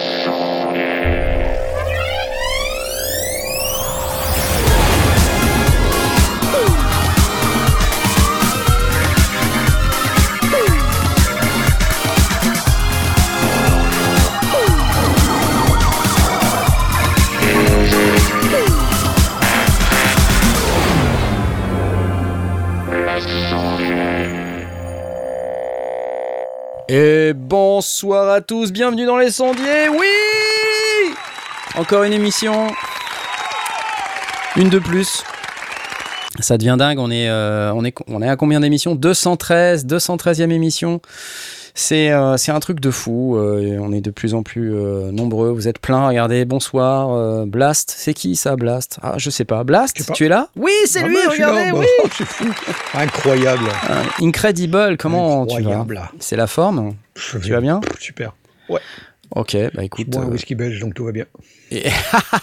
Et bonsoir à tous, bienvenue dans les sondiers, oui Encore une émission, une de plus. Ça devient dingue, on est, euh, on est, on est à combien d'émissions? 213, 213e émission. C'est euh, c'est un truc de fou. euh, on est de plus en plus nombreux. Vous êtes plein. Regardez, bonsoir. Blast, c'est qui ça, Blast? Ah, je sais pas. Blast, Je sais pas. tu es là? Oui, c'est Ah lui. je suis là, regardez, bah, oui. Incroyable. Incredible. Comment tu vas? Incroyable. C'est la forme. Je Tu vas bien Super. Ok, bah Je écoute. bois un euh, whisky belge, donc tout va bien. et-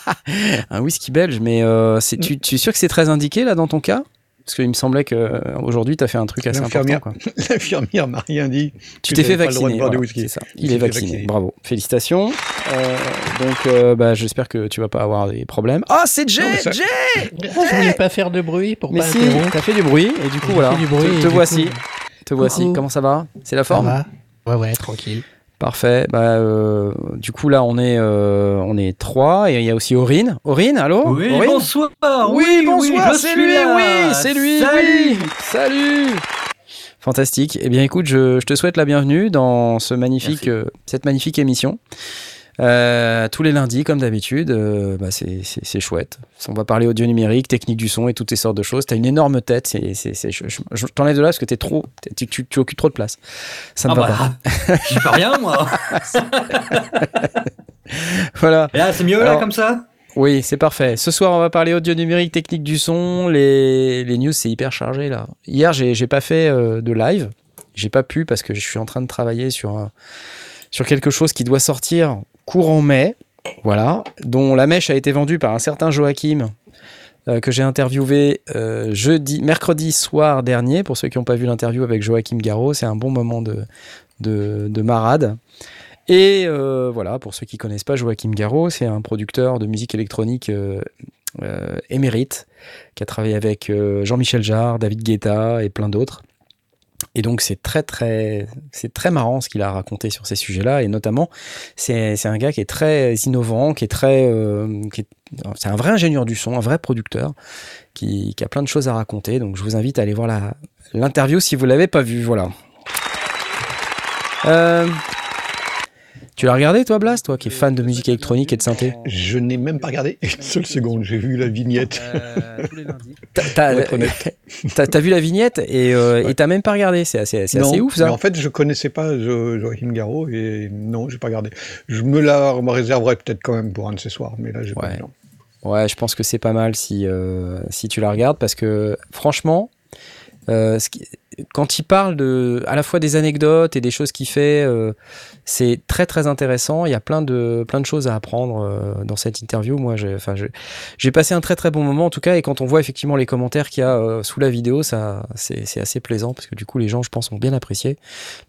un whisky belge, mais euh, c'est, tu, tu es sûr que c'est très indiqué là dans ton cas? Parce qu'il me semblait que euh, aujourd'hui tu as fait un truc assez important. L'infirmière Quoi. L'infirmière m'a rien dit. Tu t'es fait j'avais pas le droit vacciner. de boire du voilà, whisky. c'est ça. Je Il est vacciné. Bravo. Félicitations. Euh, donc euh, bah, j'espère que tu vas pas avoir des problèmes. Ah, c'est Jay ça- Jay Je voulais pas faire de bruit pour Mais pas si, t'as fait du bruit et du coup J'ai voilà. fait du bruit te te du voici. coup- Te voici. Coucou. Comment ça va? C'est la Ça forme va Ouais, ouais, tranquille. Parfait. Bah, euh, du coup là on est euh, on est trois et il y a aussi Aurine. Aurine, allô Oui, Aurine bonsoir. Oui, bonsoir, je c'est lui, là. oui, c'est lui, Salut. oui. Salut. Fantastique. Eh bien, écoute, je, je te souhaite la bienvenue dans ce magnifique, euh, cette magnifique émission. Euh, tous les lundis, comme d'habitude, euh, bah, c'est- chouette. On va parler audio numérique, technique du son et toutes ces sortes de choses. T'as une énorme tête. c'est- je je- je t'enlève de là parce que t'es trop, t'es- tu, tu- tu occupes trop de place. Ça ne Ah va pas. bah, j'y peux rien, moi. Voilà. Et là, c'est mieux, là, comme ça? Oui, c'est parfait. Ce soir, on va parler audio numérique, technique du son. Les, les news, c'est hyper chargé là. Hier, j'ai j'ai pas fait euh, de live. J'ai pas pu parce que je suis en train de travailler sur, un- sur quelque chose qui doit sortir courant mai. Voilà. Dont la mèche a été vendue par un certain Joachim euh, que j'ai interviewé euh, jeudi, mercredi soir dernier. Pour ceux qui n'ont pas vu l'interview avec Joachim Garraud, c'est un bon moment de, de, de marade. Et euh, voilà, pour ceux qui connaissent pas Joachim Garraud, c'est un producteur de musique électronique émérite qui a travaillé avec Jean-Michel Jarre, David Guetta et plein d'autres. Et donc c'est très très c'est très marrant ce qu'il a raconté sur ces sujets-là et notamment c'est un gars qui est très innovant, qui est très euh, c'est un vrai ingénieur du son, un vrai producteur qui, qui a plein de choses à raconter. Donc je vous invite à aller voir l'interview si vous l'avez pas vue. Voilà. Euh, tu l'as regardé toi Blast, toi qui es fan de musique électronique et de synthé Je n'ai même pas regardé une seule seconde. J'ai vu la vignette. T'as- T'as Pour être honnête. t'as- vu la vignette et euh, t'as même pas regardé. C'est assez, ouf mais ça. en fait, je connaissais pas Jo- Joachim Garraud et non, j'ai pas regardé. Je me la me réserverai peut-être quand même pour un de ces soirs, mais là, j'ai pas Ouais. le temps. Ouais, je pense que c'est pas mal si, euh, si tu la regardes parce que franchement, euh, ce qui- quand il parle de, à la fois des anecdotes et des choses qu'il fait, euh, c'est très très intéressant. Il y a plein de, plein de choses à apprendre euh, dans cette interview. Moi, j'ai enfin, j'ai passé un très très bon moment en tout cas. Et quand on voit effectivement les commentaires qu'il y a euh, sous la vidéo, ça, c'est assez plaisant parce que du coup, les gens, je pense, ont bien apprécié.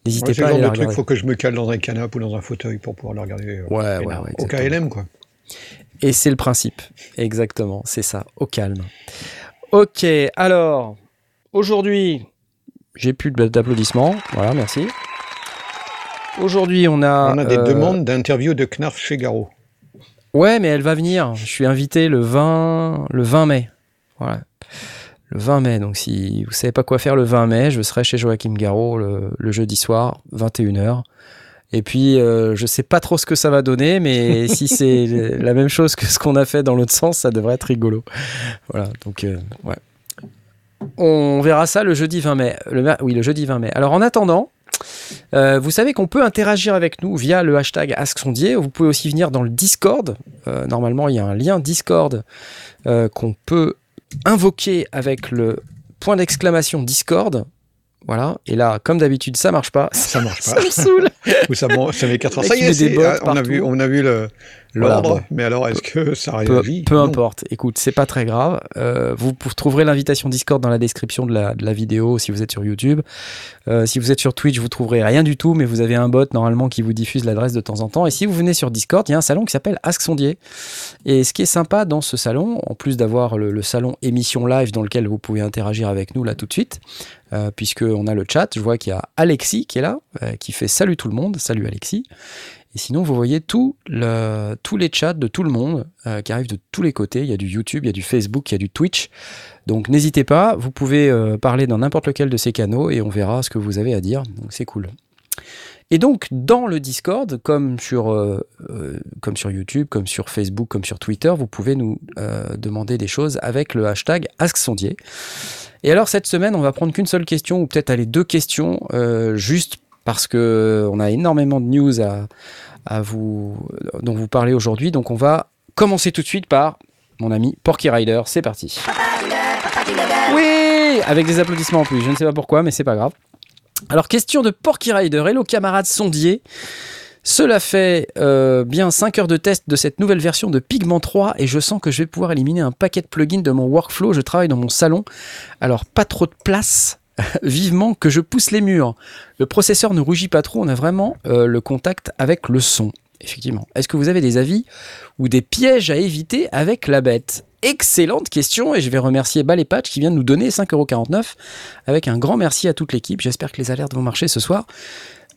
N'hésitez Ouais, c'est pas le truc, faut que je me cale dans un canapé ou dans un fauteuil pour pouvoir le regarder. Ouais, ouais, ouais, Au. KLM, quoi. Et c'est le principe. Exactement, c'est ça, au calme. Ok, alors, aujourd'hui, j'ai plus d'applaudissements. Voilà, merci. Aujourd'hui, on a. On a des euh, demandes d'interview de Knarf chez Garot. Ouais, mais elle va venir. Je suis invité le 20, le 20 mai. Voilà. Le 20 mai. Donc, si vous savez pas quoi faire le 20 mai, je serai chez Joachim le, le jeudi soir, 21h. Et puis, euh, je sais pas trop ce que ça va donner, mais si c'est la même chose que ce qu'on a fait dans l'autre sens, ça devrait être rigolo. Voilà. Donc, euh, ouais. On verra ça le jeudi 20 mai. Le, oui, le jeudi 20 mai. Alors, en attendant, euh, vous savez qu'on peut interagir avec nous via le hashtag AskSondier. Vous pouvez aussi venir dans le Discord. Euh, normalement, il y a un lien Discord euh, qu'on peut invoquer avec le point d'exclamation Discord. Voilà. Et là, comme d'habitude, ça marche pas. Ça marche Ça pas. me saoule. Ou ça, bon, ça met 4 heures. Ça y est, des bots on, a vu, on a vu le, Voilà, l'ordre, bon. mais alors est-ce que ça Peu, réagit? peu Non. importe. Écoute, c'est pas très grave. Euh, vous trouverez l'invitation Discord dans la description de la, de la vidéo si vous êtes sur YouTube. Euh, si vous êtes sur Twitch, vous trouverez rien du tout, mais vous avez un bot normalement qui vous diffuse l'adresse de temps en temps. Et si vous venez sur Discord, il y a un salon qui s'appelle Ask Sondier. Et ce qui est sympa dans ce salon, en plus d'avoir le, le salon émission live dans lequel vous pouvez interagir avec nous là tout de suite, euh, puisqu'on a le chat, je vois qu'il y a Alexis qui est là, euh, qui fait salut tout le monde, salut Alexis. Et sinon, vous voyez tous les chats de tout le monde euh, qui arrivent de tous les côtés. Il y a du YouTube, il y a du Facebook, il y a du Twitch. Donc n'hésitez pas, vous pouvez euh, parler dans n'importe lequel de ces canaux et on verra ce que vous avez à dire. Donc c'est cool. Et donc dans le Discord, comme sur, euh, YouTube, comme sur Facebook, comme sur Twitter, vous pouvez nous demander des choses avec le hashtag AskSondier. Et alors cette semaine, on va prendre qu'une seule question ou peut-être aller deux questions, euh, juste parce que on a énormément de news à, à vous, dont vous parlez aujourd'hui. Donc on va commencer tout de suite par mon ami Porky Rider. C'est parti. Oui, avec des applaudissements en plus. Je ne sais pas pourquoi, mais c'est pas grave. Alors question de Porky Rider. Hello camarades sondiers. Cela fait euh, bien 5 heures de test de cette nouvelle version de Pigment 3 et je sens que je vais pouvoir éliminer un paquet de plugins de mon workflow. Je travaille dans mon salon, alors pas trop de place. Vivement que je pousse les murs. Le processeur ne rougit pas trop, on a vraiment euh, le contact avec le son. Effectivement. Est-ce que vous avez des avis ou des pièges à éviter avec la bête? Excellente question et je vais remercier Balepatch qui vient de nous donner 5,49€ avec un grand merci à toute l'équipe. J'espère que les alertes vont marcher ce soir.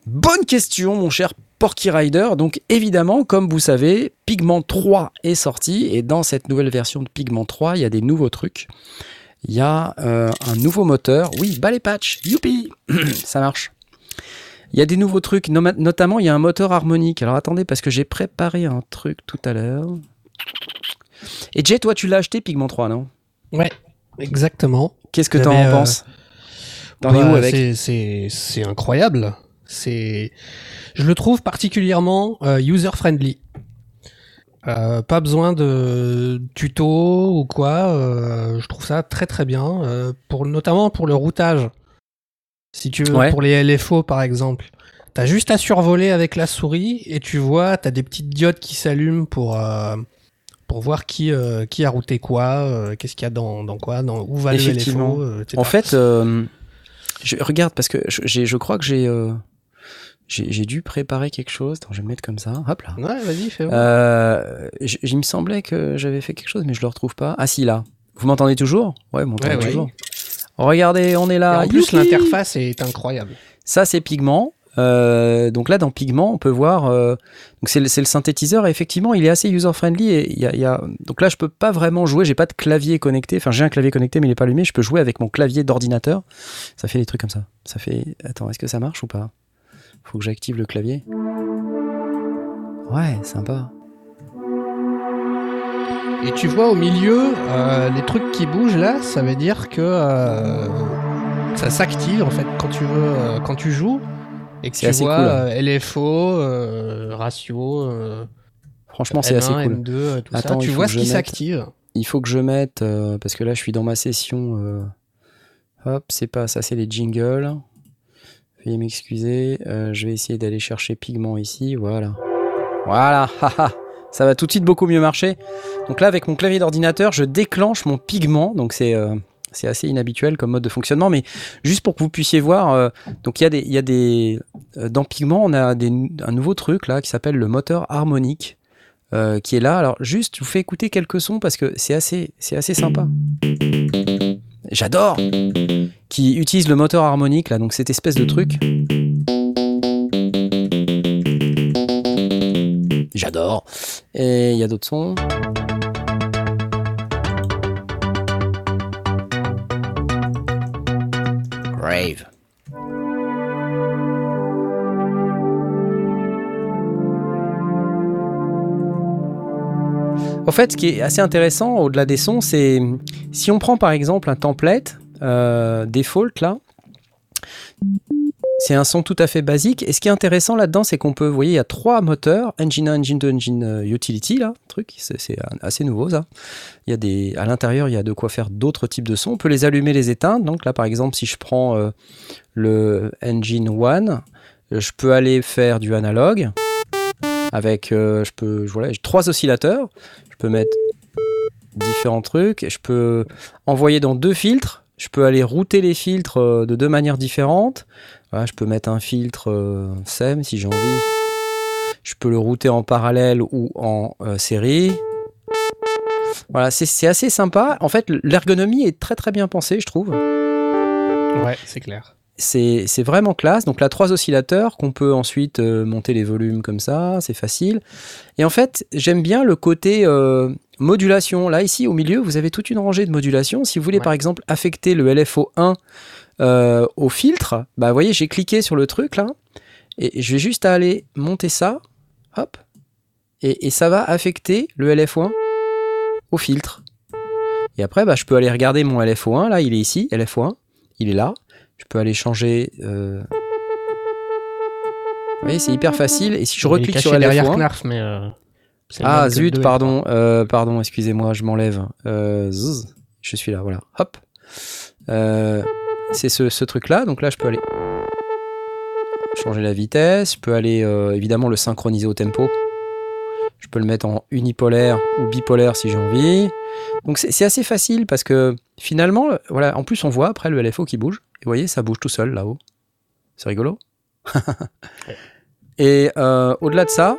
Bonne question, mon cher Porky Rider. Donc, évidemment, comme vous savez, Pigment 3 est sorti et dans cette nouvelle version de Pigment 3, il y a des nouveaux trucs. Il y a euh, un nouveau moteur. Oui, balai patch, youpi Ça marche. Il y a des nouveaux trucs, notamment il y a un moteur harmonique. Alors attendez, parce que j'ai préparé un truc tout à l'heure. Et Jay, toi, tu l'as acheté Pigment 3, non? Ouais, exactement. Qu'est-ce que t'en euh, penses? T'en es Bah, où avec? c'est- incroyable. C'est, je le trouve particulièrement euh, user-friendly. Euh, pas besoin de tuto ou quoi. euh, je trouve ça très très bien, euh, pour notamment pour le routage. Si tu veux, Ouais. pour les LFO par exemple, t'as juste à survoler avec la souris et tu vois, t'as des petites diodes qui s'allument pour pour voir qui qui a routé quoi, qu'est-ce qu'il y a dans dans quoi, dans où va le. LFO, etc. En fait, je regarde parce que je, je crois que j'ai, j'ai dû préparer quelque chose. Attends, je vais me mettre comme ça. Hop là. Ouais, vas-y, fais. Euh, il me semblait que j'avais fait quelque chose, mais je le retrouve pas. Ah si là. Vous m'entendez toujours? Ouais, vous m'entendez Ouais, ouais. toujours. Regardez, on est Et là. en plus, l'interface est incroyable. Ça, c'est Pigment. Euh, donc là, dans Pigment, on peut voir. euh, donc c'est le, synthétiseur. Et effectivement, il est assez user-friendly. Et il y a, y a- donc là, je peux pas vraiment jouer. J'ai pas de clavier connecté. Enfin, j'ai un clavier connecté, mais il est pas allumé. Je peux jouer avec mon clavier d'ordinateur. Ça fait des trucs comme ça. Ça fait. Attends, est-ce que ça marche ou pas? Faut que j'active le clavier. Ouais, sympa. Et tu vois au milieu, euh, les trucs qui bougent là, ça veut dire que euh, ça s'active en fait quand tu veux, euh, quand tu joues. Et que tu assez vois cool. LFO, euh, ratio, Franchement, c'est M1, assez cool. M2, tout Attends, ça. Tu vois ce qui mette- s'active. Il faut que je mette, parce que là je suis dans ma session. hop, c'est pas ça, c'est les jingles. Veuillez m'excuser. euh, je vais essayer d'aller chercher pigment ici. Voilà. Voilà. ça va tout de suite beaucoup mieux marcher. Donc là, avec mon clavier d'ordinateur, je déclenche mon pigment. Donc c'est euh, assez inhabituel comme mode de fonctionnement, mais juste pour que vous puissiez voir. euh, il y a des, y dans pigment, on a un nouveau truc là qui s'appelle le moteur harmonique qui est là. Alors juste, je vous fais écouter quelques sons parce que c'est assez, c'est assez sympa. J'adore Qui utilise le moteur harmonique là, donc cette espèce de truc. J'adore. Et il y a d'autres sons. Grave. En fait, ce qui est assez intéressant au-delà des sons, c'est si on prend par exemple un template euh, default là, c'est un son tout à fait basique. Et ce qui est intéressant là-dedans, c'est qu'on peut, vous voyez, il y a trois moteurs, Engine 1, Engine 2, Engine euh, Utility là, truc, c'est assez nouveau ça. Il y a des, à l'intérieur, il y a de quoi faire d'autres types de sons. On peut les allumer, les éteindre. Donc là, par exemple, si je prends euh, le Engine 1, je peux aller faire du analogue. avec, je peux, j'ai trois oscillateurs. Peux mettre différents trucs. Je peux envoyer dans deux filtres. Je peux aller router les filtres euh, de deux manières différentes. Voilà, je peux mettre un filtre euh, SEM si j'ai envie. Je peux le router en parallèle ou en euh, série. Voilà, c'est assez sympa. En fait, l'ergonomie est très très bien pensée, je trouve. Ouais, c'est clair. C'est vraiment classe. Donc là, trois oscillateurs qu'on peut ensuite euh, monter les volumes comme ça, c'est facile. Et en fait, j'aime bien le côté euh, modulation. Là, ici, au milieu, vous avez toute une rangée de modulation. Si vous voulez, Ouais. par exemple, affecter le LFO1 euh, au filtre, bah, vous voyez, j'ai cliqué sur le truc là, et je vais juste aller monter ça, hop, et, et ça va affecter le LFO1 au filtre. Et après, bah, je peux aller regarder mon LFO1, là, il est ici, LFO1, il est là. Je peux aller changer. euh, Vous voyez, c'est hyper facile. Et si je reclique sur derrière LFO1. Knarf, mais. euh, Ah zut, pardon, euh, pardon, excusez-moi, je m'enlève. Euh, zzz, je suis là, voilà. Hop. Euh, c'est ce, ce truc-là, donc là je peux aller changer la vitesse, je peux aller euh, évidemment le synchroniser au tempo. Je peux le mettre en unipolaire ou bipolaire si j'ai envie. Donc c'est c'est assez facile parce que finalement, voilà, en plus on voit après le LFO qui bouge. Et vous voyez, ça bouge tout seul là-haut. C'est rigolo. Et euh, au-delà de ça,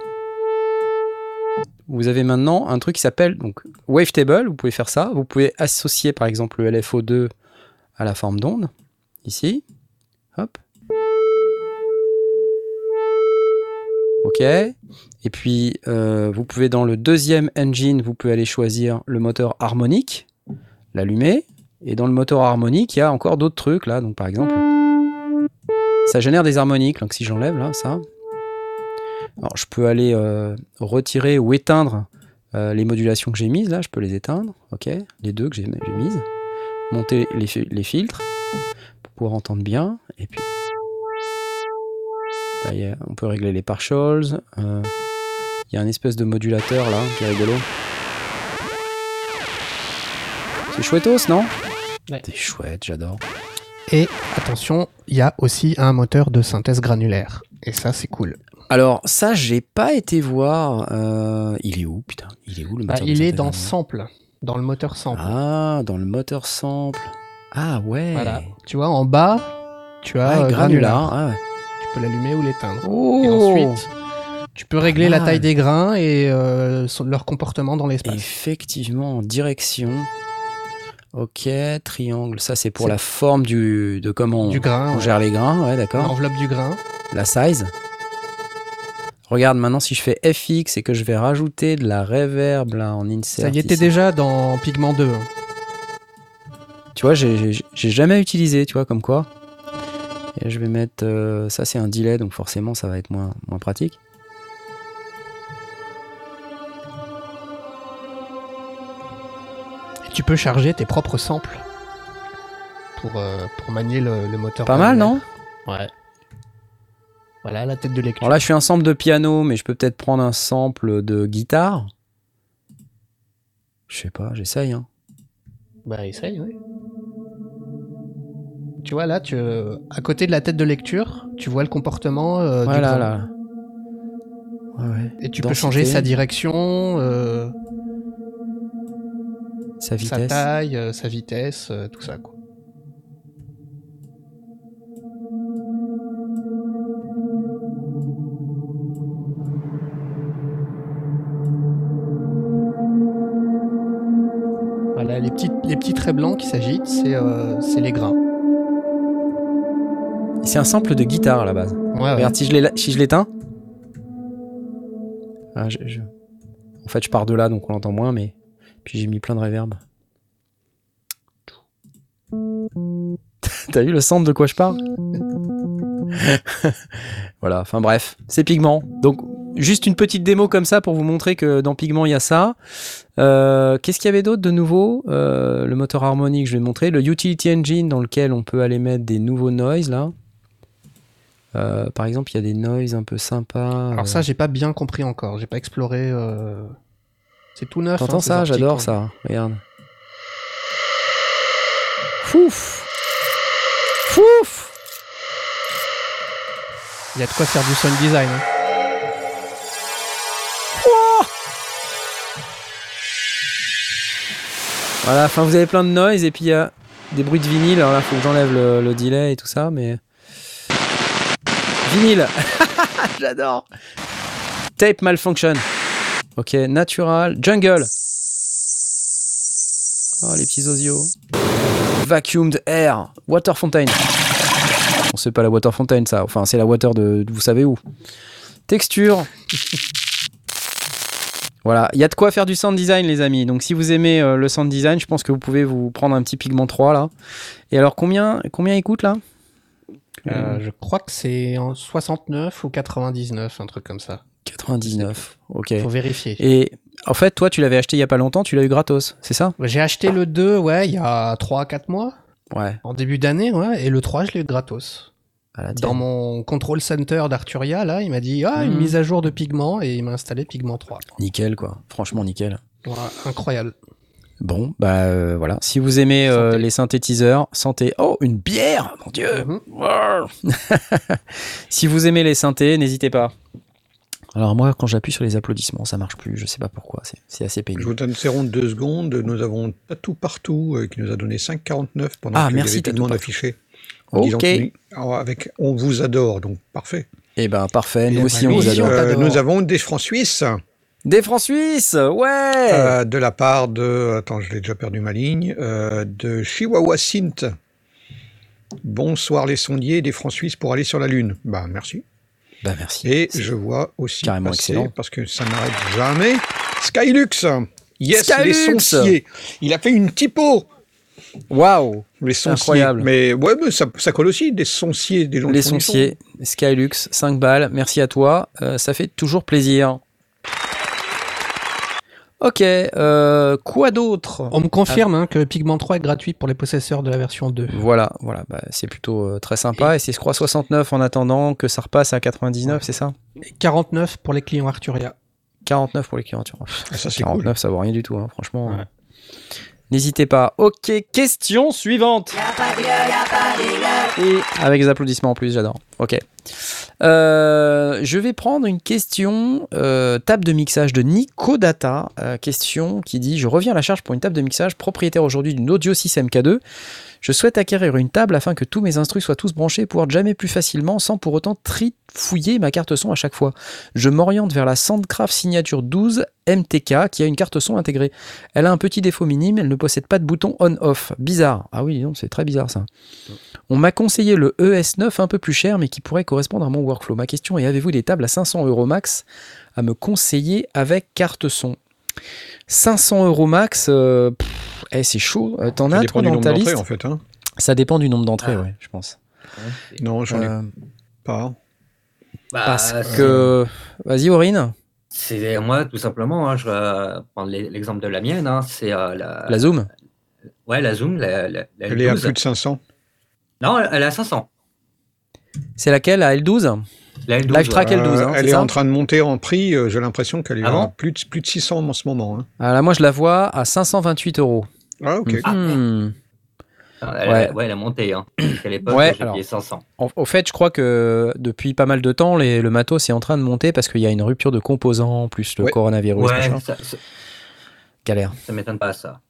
vous avez maintenant un truc qui s'appelle donc Wavetable. Vous pouvez faire ça. Vous pouvez associer par exemple le LFO2 à la forme d'onde. Ici. Hop. Ok. Et puis, euh, vous pouvez dans le deuxième engine, vous pouvez aller choisir le moteur harmonique, l'allumer. Et dans le moteur harmonique, il y a encore d'autres trucs là. Donc par exemple, ça génère des harmoniques. Donc si j'enlève là, ça. Alors je peux aller euh, retirer ou éteindre euh, les modulations que j'ai mises là. Je peux les éteindre. Ok. Les deux que j'ai mises. Monter les, fi- les filtres pour pouvoir entendre bien. Et puis. Là, on peut régler les partials. euh, Il y a un espèce de modulateur là qui est rigolo. C'est chouettos, non? Ouais. C'est chouette, j'adore. Et attention, il y a aussi un moteur de synthèse granulaire. Et ça, c'est cool. Alors, ça, j'ai pas été voir. euh, il est où, putain Il est où le Bah, moteur de il est dans sample, dans le moteur sample. Ah, dans le moteur sample. Ah ouais. Voilà. Tu vois, en bas, tu as Ah, euh, granular. Ah ouais. Tu peux l'allumer ou l'éteindre. Oh. Et ensuite, tu peux régler la Ah. taille des grains et euh, leur comportement dans l'espace. Effectivement, en direction. Ok, triangle. Ça, c'est pour la forme du, de comment on, Du grain, on ouais. gère les grains. Ouais, d'accord. L'enveloppe du grain. La size. Regarde, maintenant, si je fais FX et que je vais rajouter de la reverb là en insert. Ça y était ici. déjà dans Pigment 2. hein. Tu vois, j'ai jamais utilisé, tu vois, comme quoi. Et je vais mettre. euh, ça, c'est un delay, donc forcément, ça va être moins, moins pratique. Tu peux charger tes propres samples pour, euh, pour manier le, le moteur. Pas mal, non Ouais. Voilà la tête de lecture. Alors là, je suis un sample de piano, mais je peux peut-être prendre un sample de guitare. Je sais pas, j'essaye. Hein. Bah, essaye, oui. Tu vois, là, tu, à côté de la tête de lecture, tu vois le comportement euh, du Voilà, grain. là. Ouais, ouais. Et tu peux changer sa direction, euh, sa taille, euh, sa vitesse, euh, tout ça, quoi. Voilà, les petits, les petits traits blancs qui s'agitent, c'est euh, c'est les grains. C'est un sample de guitare à la base. Ouais, ouais. Regarde, si je si l'éteins. Ah, je- En fait, je pars de là, donc on l'entend moins, mais. Puis j'ai mis plein de reverb. T'as vu le sample de quoi je parle? Voilà, enfin bref, c'est Pigment. Donc, juste une petite démo comme ça pour vous montrer que dans Pigment, il y a ça. Euh, Qu'est-ce qu'il y avait d'autre de nouveau? Euh, Le moteur harmonique, je vais montrer. Le Utility Engine dans lequel on peut aller mettre des nouveaux noise là. Euh, par exemple, il y a des noise un peu sympas. Alors ça, j'ai pas bien compris encore. J'ai pas exploré. C'est tout neuf. T'entends hein, ça J'adore hein. ça. Regarde. Fouf Fouf Il y a de quoi faire du sound design. Hein. Voilà, enfin vous avez plein de noise et puis il y a des bruits de vinyle. Alors là, faut que j'enlève le, le delay et tout ça, mais. Vinyle J'adore Tape malfunction Ok, natural. Jungle. Oh, les petits osios. Vacuumed air. Water fountain. On sait pas la water fountain, ça. Enfin, c'est la water de, vous savez où. Texture. Voilà, il y a de quoi faire du sound design, les amis. Donc, si vous aimez euh, le sound design, je pense que vous pouvez vous prendre un petit Pigment 3 là. Et alors, combien, combien il coûte là? Euh, je crois que c'est en 69 ou 99, un truc comme ça. 99. Ok. Faut vérifier. Et en fait, toi, tu l'avais acheté il y a pas longtemps, tu l'as eu gratos, c'est ça? J'ai acheté le 2, ouais, il y a 3-4 mois, Ouais. en début d'année, ouais, et le 3, je l'ai eu gratos. Dans mon control center d'Arturia, là, il m'a dit Ah, une Mhm. mise à jour de pigment, et il m'a installé pigment 3. Nickel, quoi. Franchement, nickel. Incroyable. Bon, bah euh, voilà. Si vous aimez euh, les synthétiseurs, santé. Oh, une bière Mon Dieu Mhm. Wow. Si vous aimez les synthés, n'hésitez pas. Alors moi, quand j'appuie sur les applaudissements, ça marche plus. Je sais pas pourquoi. c'est- assez Je pénible. vous donne ces rondes deux secondes. Nous avons Tatou Partout euh, qui nous a donné 5,49 pendant Ah, y merci, d'affichés. En Ok. disant que- avec On vous adore, donc parfait. Eh ben parfait. Nous aussi, on nous vous adore. Euh, t'adore. nous avons des francs suisses Des francs suisses, ouais. euh, de la part de. Attends, je l'ai déjà perdu ma ligne. de Chihuahua Sint. Bonsoir les sondiers, des francs suisses pour aller sur la Lune. Bah merci. Bah merci. Et je vois aussi carrément passer, excellent. parce que ça n'arrête jamais. Skylux. Yes, les sonciers. Il a fait une typo. Waouh. Les sonciers. Incroyable. Mais ouais, mais ça, ça colle aussi, des sonciers, des gens Les sonciers, Skylux, 5 balles. Merci à toi. Euh, ça fait toujours plaisir. Ok, euh, quoi d'autre? On me confirme hein, que Pigment 3 est gratuit pour les possesseurs de la version 2. Voilà, voilà, bah, c'est plutôt euh, très sympa. Et, c'est, je crois, 69 en attendant que ça repasse à 99, c'est ça? Et 49 pour les clients Arturia. 49 pour les clients. tu vois. Ah, ça, c'est 49, ça vaut rien du tout, hein, franchement. Ouais. N'hésitez pas. Ok, question suivante. Et avec les applaudissements en plus, j'adore. Ok. Euh, je vais prendre une question, euh, table de mixage de Nico Data. Euh, question qui dit Je reviens à la charge pour une table de mixage, propriétaire aujourd'hui d'une Audio 6 MK2. Je souhaite acquérir une table afin que tous mes instrus soient tous branchés et pouvoir jammer plus facilement sans pour autant trifouiller ma carte son à chaque fois. Je m'oriente vers la Soundcraft Signature 12 MTK qui a une carte son intégrée. Elle a un petit défaut minime, elle ne possède pas de bouton on-off. Bizarre. Ah oui, non, c'est très bizarre ça. On m'a conseillé le ES9 un peu plus cher mais qui pourrait correspondre à mon workflow. Ma question est avez-vous des tables à 500 euros max à me conseiller avec carte son? 500 euros max, euh, eh, c'est chaud. Euh, T'en as toi dans ta liste en fait. Hein. Ça dépend du nombre d'entrées, Ah. ouais, je pense. Non, j'en ai Euh, pas. Bah, parce que. Vas-y, Aurine, C'est moi, tout simplement. hein, je vais prendre l'e- l'exemple de la mienne. hein, c'est euh, la, la Zoom ouais, la Zoom, la, la- la Elle est à L12. plus de 500. Non, elle, est à 500. C'est laquelle La L12 La L12, Live track ouais. L12, hein, elle est en train de monter en prix. euh, J'ai l'impression qu'elle est Ah à bon? plus, de, plus de 600 en ce moment. hein. Ah, là, moi, je la vois à 528 euros. Ah, ok. Ah, Hmm. Elle, Ouais. ouais. elle a monté. Hein. À l'époque, Ouais, j'ai alors. payé 500. En- Au fait, je crois que depuis pas mal de temps, les- le matos est en train de monter parce qu'il y a une rupture de composants, plus le Ouais. coronavirus, ça, ça, Galère. ça m'étonne pas, ça.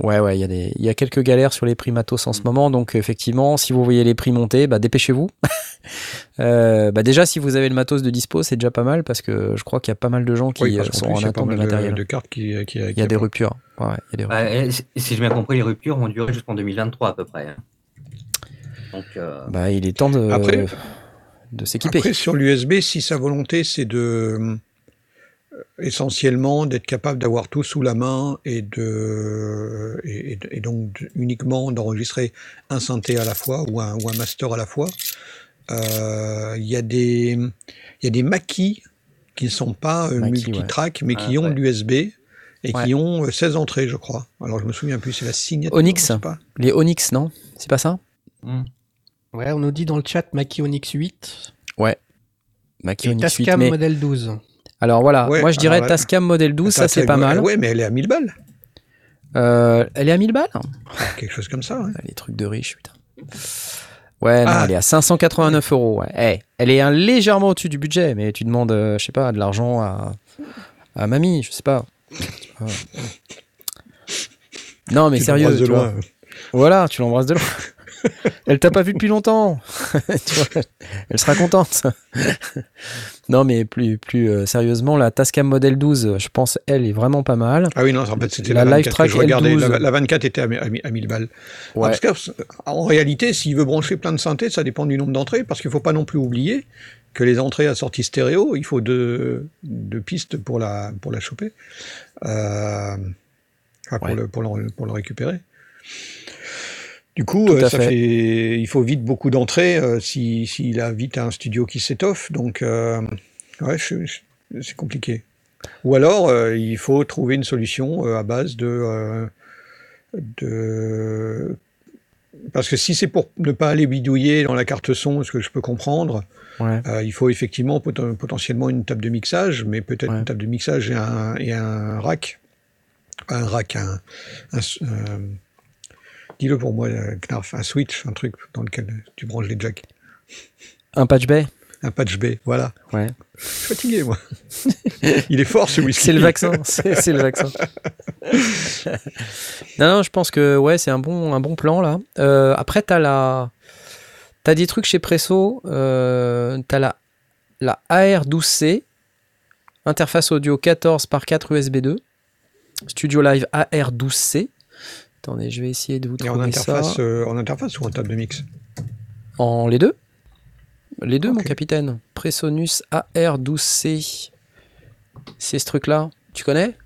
Ouais, ouais, il y, a des- il y a quelques galères sur les prix matos en ce moment. Donc, effectivement, si vous voyez les prix monter, bah, dépêchez-vous. Euh, bah, déjà, si vous avez le matos de dispo, c'est déjà pas mal parce que je crois qu'il y a pas mal de gens qui Oui, euh, sont plus, en y attente de matériel. de cartes qui, qui, Il y a des ruptures. Ouais, ouais, il y a des ruptures. Ouais, et si j'ai bien compris, les ruptures vont durer jusqu'en 2023 à peu près. Donc, euh, Bah, il est temps de, Après- de s'équiper. Après, sur l'USB, si sa volonté, c'est de euh, essentiellement d'être capable d'avoir tout sous la main et de et, donc uniquement d'enregistrer un synthé à la fois ou un, ou un master à la fois, euh, il y a des il y a des maquis qui ne sont pas euh, multitrack mais qui Ah, ont ouais. de l'USB et Ouais. qui ont euh, 16 entrées, je crois. Alors je me souviens plus, c'est la signature. Onyx. pas. Les Onyx, non? C'est pas ça? Hmm. Ouais, on nous dit dans le chat Maki Onyx 8 Mackie et Onyx 8. Tascam Mais... modèle 12. Alors voilà, Ouais, moi je dirais Tascam Model 12, ça c'est pas mal. Ouais, mais elle est à 1000 balles. Euh, elle est à 1000 balles Quelque chose comme ça. ouais. Les trucs de riches, putain. Ouais, non, Ah. elle est à 589 euros. Ouais. Eh, elle est un légèrement au-dessus du budget, mais tu demandes, euh, je sais pas, de l'argent à, à mamie, je sais pas. Non, mais Tu sérieux. l'embrasses de tu vois. loin. Voilà, tu l'embrasses de loin. Elle t'a pas vu depuis longtemps. Tu vois, elle sera contente. non, mais plus, plus euh, sérieusement, la Tascam Model 12, je pense, elle est vraiment pas mal. Ah oui, non, en fait, c'était La la, Live 24 Track que je regardais. L12. La, la 24 était à, à mi- à 1000 balles. Ouais. Parce que, en réalité, s'il veut brancher plein de synthés, ça dépend du nombre d'entrées, parce qu'il faut pas non plus oublier que les entrées à sortie stéréo, il faut deux, deux pistes pour la, pour la choper, euh, enfin, pour, le, pour, le, pour le récupérer. Du coup, euh, à ça fait. fait. il faut vite beaucoup d'entrées euh, si- s'il a vite un studio qui s'étoffe. Donc, euh, ouais, c'est compliqué. Ou alors, il faut trouver une solution à base de, de. Parce que si c'est pour ne pas aller bidouiller dans la carte son, ce que je peux comprendre, Ouais. il faut effectivement poten- potentiellement une table de mixage, mais peut-être Ouais. une table de mixage et un, et un rack. Un rack, un. Dis-le pour moi, euh, Knarf, un switch, un truc dans lequel tu branches les jacks. Un patch bay? Un patch B, voilà. Ouais. Je suis fatigué, moi. Il est fort, ce whisky. C'est le vaccin. C'est c'est le vaccin. non, non, je pense que ouais, c'est un bon, un bon plan là. Euh, après, t'as la, t'as des trucs chez Presso. Euh, t'as la, la AR12C, interface audio 14 par 4 USB 2, Studio Live AR12C. Attendez, je vais essayer de vous Et en trouver interface, ça. euh, en interface ou en table de mix En les deux Les deux, mon capitaine. Presonus AR12C. C'est ce truc-là. Tu connais?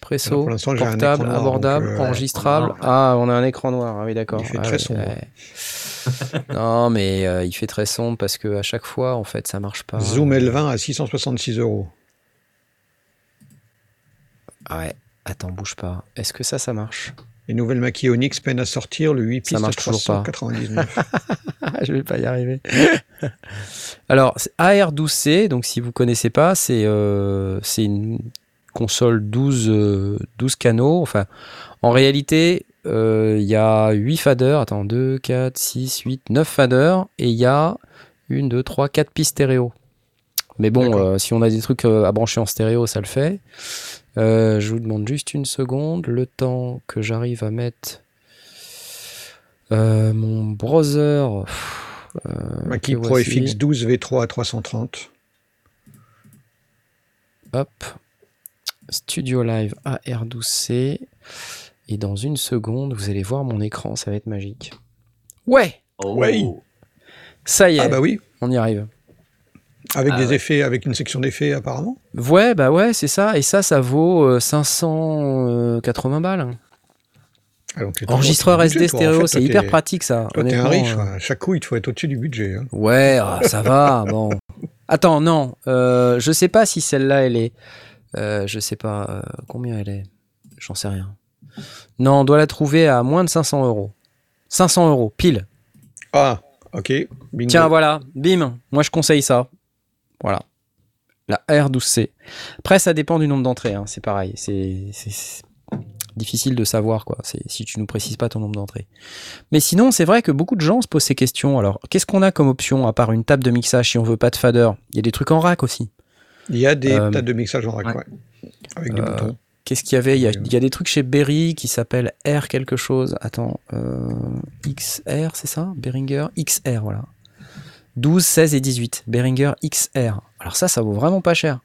Presso, portable, noir, abordable, donc, euh, enregistrable. Ah, on a un écran noir. Ah oui, d'accord. Il fait Ah très ouais, sombre. ouais. non, mais euh, il fait très sombre parce que à chaque fois, en fait, ça marche pas. Zoom L20 à 666 euros. Ah ouais. Attends, bouge pas. Est-ce que ça, ça marche? Les nouvelles Mackie Onyx peinent à sortir le 8 Ça pistes à marche toujours pas. 399. Je vais pas y arriver. Alors, c'est AR12C, donc si vous connaissez pas, c'est euh, une console 12, euh, 12 canaux. Enfin, en réalité, euh, il y a 8 faders. Attends, 2, 4, 6, 8, 9 faders. Et il y a 1, 2, 3, 4 pistes stéréo. Mais bon, euh, si on a des trucs euh, à brancher en stéréo, ça le fait. Euh, je vous demande juste une seconde, le temps que j'arrive à mettre euh, mon browser. Euh, Mackie Pro voici. FX12 V3 à 330. Hop. Studio Live AR12C. Et dans une seconde, vous allez voir mon écran, ça va être magique. Ouais, Oh. Ouais. ça y est, Ah bah oui, on y arrive. Avec Ah des ouais. effets, avec une section d'effets apparemment. Ouais, bah ouais, c'est ça. Et ça, ça vaut euh, 580 balles. Ah, donc Enregistreur budget, SD toi. En stéréo, fait, c'est hyper pratique ça. Toi, t'es un riche. euh. quoi. Chaque coup, il te faut être au-dessus du budget. hein. Ouais, ah, ça va, bon. Attends, non, euh, je sais pas si celle-là, elle est. euh, je sais pas euh, combien elle est. J'en sais rien. Non, on doit la trouver à moins de 500 euros. 500 euros, pile. Ah, ok. Bingo. Tiens, voilà, bim, moi je conseille ça. Voilà. La R12C. Après, ça dépend du nombre d'entrées, hein, c'est pareil. C'est difficile de savoir, quoi, si tu nous précises pas ton nombre d'entrées. Mais sinon, c'est vrai que beaucoup de gens se posent ces questions. Alors, qu'est-ce qu'on a comme option, à part une table de mixage, si on veut pas de fader Il y a des trucs en rack aussi. Il y a des Euh, tables de mixage en rack, ouais. ouais. Avec des Euh, boutons. Qu'est-ce qu'il y avait? Il y, a, Oui. il y a des trucs chez Berry qui s'appellent R quelque chose. Attends, euh, XR, c'est ça? Behringer XR, voilà. 12, 16 et 18. Behringer XR. Alors ça, ça vaut vraiment pas cher.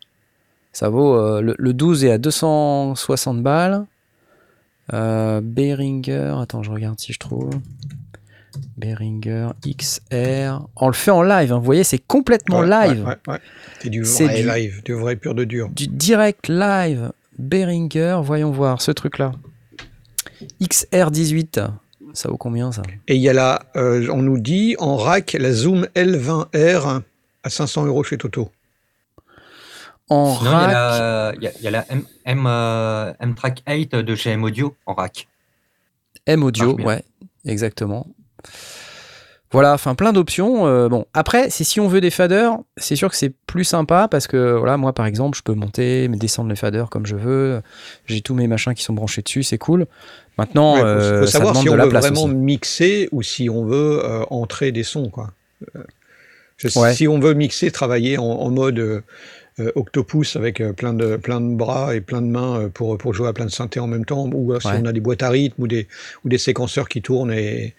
Ça vaut... euh, le, le 12 est à 260 balles. Euh, Behringer... Attends, je regarde si je trouve. Behringer XR. On le fait en live, hein, vous voyez, c'est complètement Ouais, live. Ouais, ouais, ouais. C'est du vrai du- live, du vrai pur de dur. du direct live Behringer, voyons voir ce truc là. XR18, ça vaut combien ça? Et il y a la, euh, on nous dit en rack, la Zoom L20R à 500 euros chez Toto. En Sinon, il y a rack, la, il y a- il y a la M, M, euh, M-Track 8 de chez M Audio en rack. M audio, ouais, exactement. Voilà, enfin plein d'options. euh, bon, après, c'est si on veut des faders, c'est sûr que c'est plus sympa parce que voilà, moi par exemple, je peux monter, descendre les faders comme je veux. J'ai tous mes machins qui sont branchés dessus, c'est cool. Maintenant, Il faut, euh, faut ça savoir si on veut vraiment aussi. mixer ou si on veut euh, entrer des sons. Quoi. Ouais. Si on veut mixer, travailler en, en mode Octopus avec plein de, plein de bras et plein de mains pour, pour jouer à plein de synthés en même temps, ou si Ouais. on a des boîtes à rythme ou des, ou des séquenceurs qui tournent et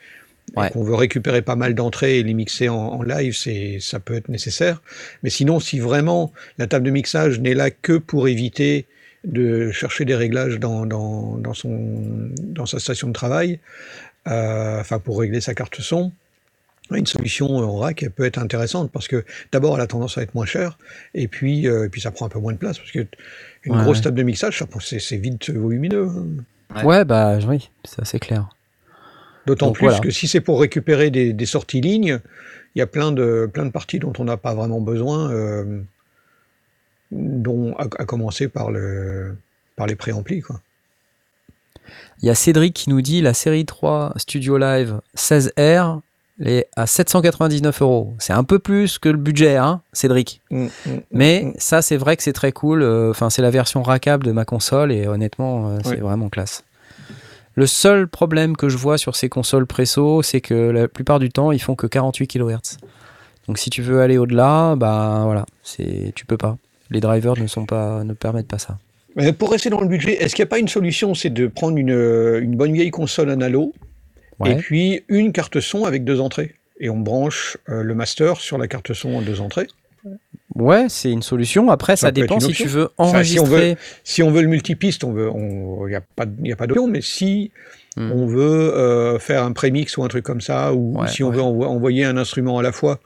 Ouais. qu'on veut récupérer pas mal d'entrées et les mixer en, en live, c'est, ça peut être nécessaire. Mais sinon, si vraiment la table de mixage n'est là que pour éviter de chercher des réglages dans, dans, dans, son, dans sa station de travail, euh, enfin pour régler sa carte son, une solution en rack elle peut être intéressante parce que d'abord elle a tendance à être moins chère et puis, euh, et puis ça prend un peu moins de place parce que une Ouais, grosse ouais. table de mixage ça c'est, c'est vite volumineux. hein. Ouais. Ouais, bah oui, c'est assez clair. D'autant plus voilà. que si c'est pour récupérer des, des sorties lignes, il y a plein de, plein de parties dont on n'a pas vraiment besoin, euh, dont, à, à commencer par, le, par les préamplis. Quoi. Il y a Cédric qui nous dit la série 3 Studio Live 16R elle est à 799 euros. C'est un peu plus que le budget, hein, Cédric. Mm, mm, Mais mm. ça, c'est vrai que c'est très cool. Euh, Enfin, c'est la version rackable de ma console et honnêtement, euh, c'est vraiment classe. Le seul problème que je vois sur ces consoles Presso, c'est que la plupart du temps, ils font que 48 kHz. Donc, si tu veux aller au-delà, bah voilà, c'est tu peux pas. Les drivers ne sont pas, ne permettent pas ça. Mais pour rester dans le budget, est-ce qu'il n'y a pas une solution, c'est de prendre une, une bonne vieille console analo Ouais. et puis une carte son avec deux entrées? Et on branche euh, le master sur la carte son en deux entrées. Ouais, c'est une solution. Après, ça, dépend si tu veux Enfin, si on enregistrer. Si on veut le multipiste, on veut, il n'y a pas, il y a pas d'option, mais si Hmm. on veut euh, faire un prémix ou un truc comme ça, ou Ouais, si on ouais. veut envo- envoyer un instrument à la fois,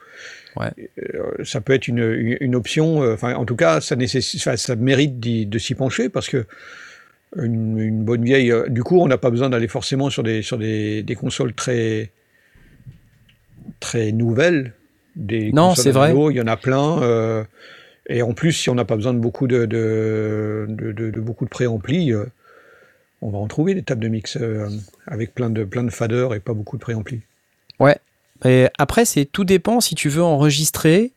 Ouais. euh, ça peut être une, une, une option. euh, Enfin, en tout cas, ça ça mérite de s'y pencher parce que une, une bonne vieille. du coup, on n'a pas besoin d'aller forcément sur des sur des, des consoles très très nouvelles. Des Non, c'est vrai. Il y en a plein. euh, et en plus, si on n'a pas besoin de beaucoup de, de, de, de- de beaucoup de préamplis, euh, on va en trouver des tables de mix euh, avec plein de, plein de faders et pas beaucoup de préamplis. Et après, c'est tout dépend si tu veux enregistrer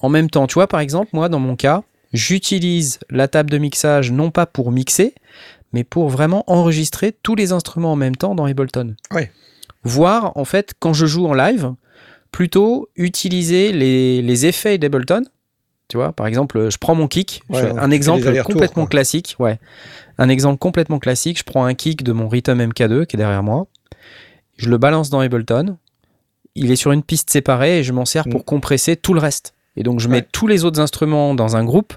en même temps. Tu vois, par exemple, moi, dans mon cas, j'utilise la table de mixage non pas pour mixer, mais pour vraiment enregistrer tous les instruments en même temps dans Ableton. Ouais. Voire, en fait, quand je joue en live, plutôt utiliser les, les effets d'Ableton. Tu vois, par exemple, je prends mon kick, Ouais, un exemple complètement quoi. classique, ouais. Un exemple complètement classique, je prends un kick de mon Rhythm MK2 qui est derrière moi, je le balance dans Ableton, il est sur une piste séparée et je m'en sers pour Mm. compresser tout le reste. Et donc je mets Ouais. tous les autres instruments dans un groupe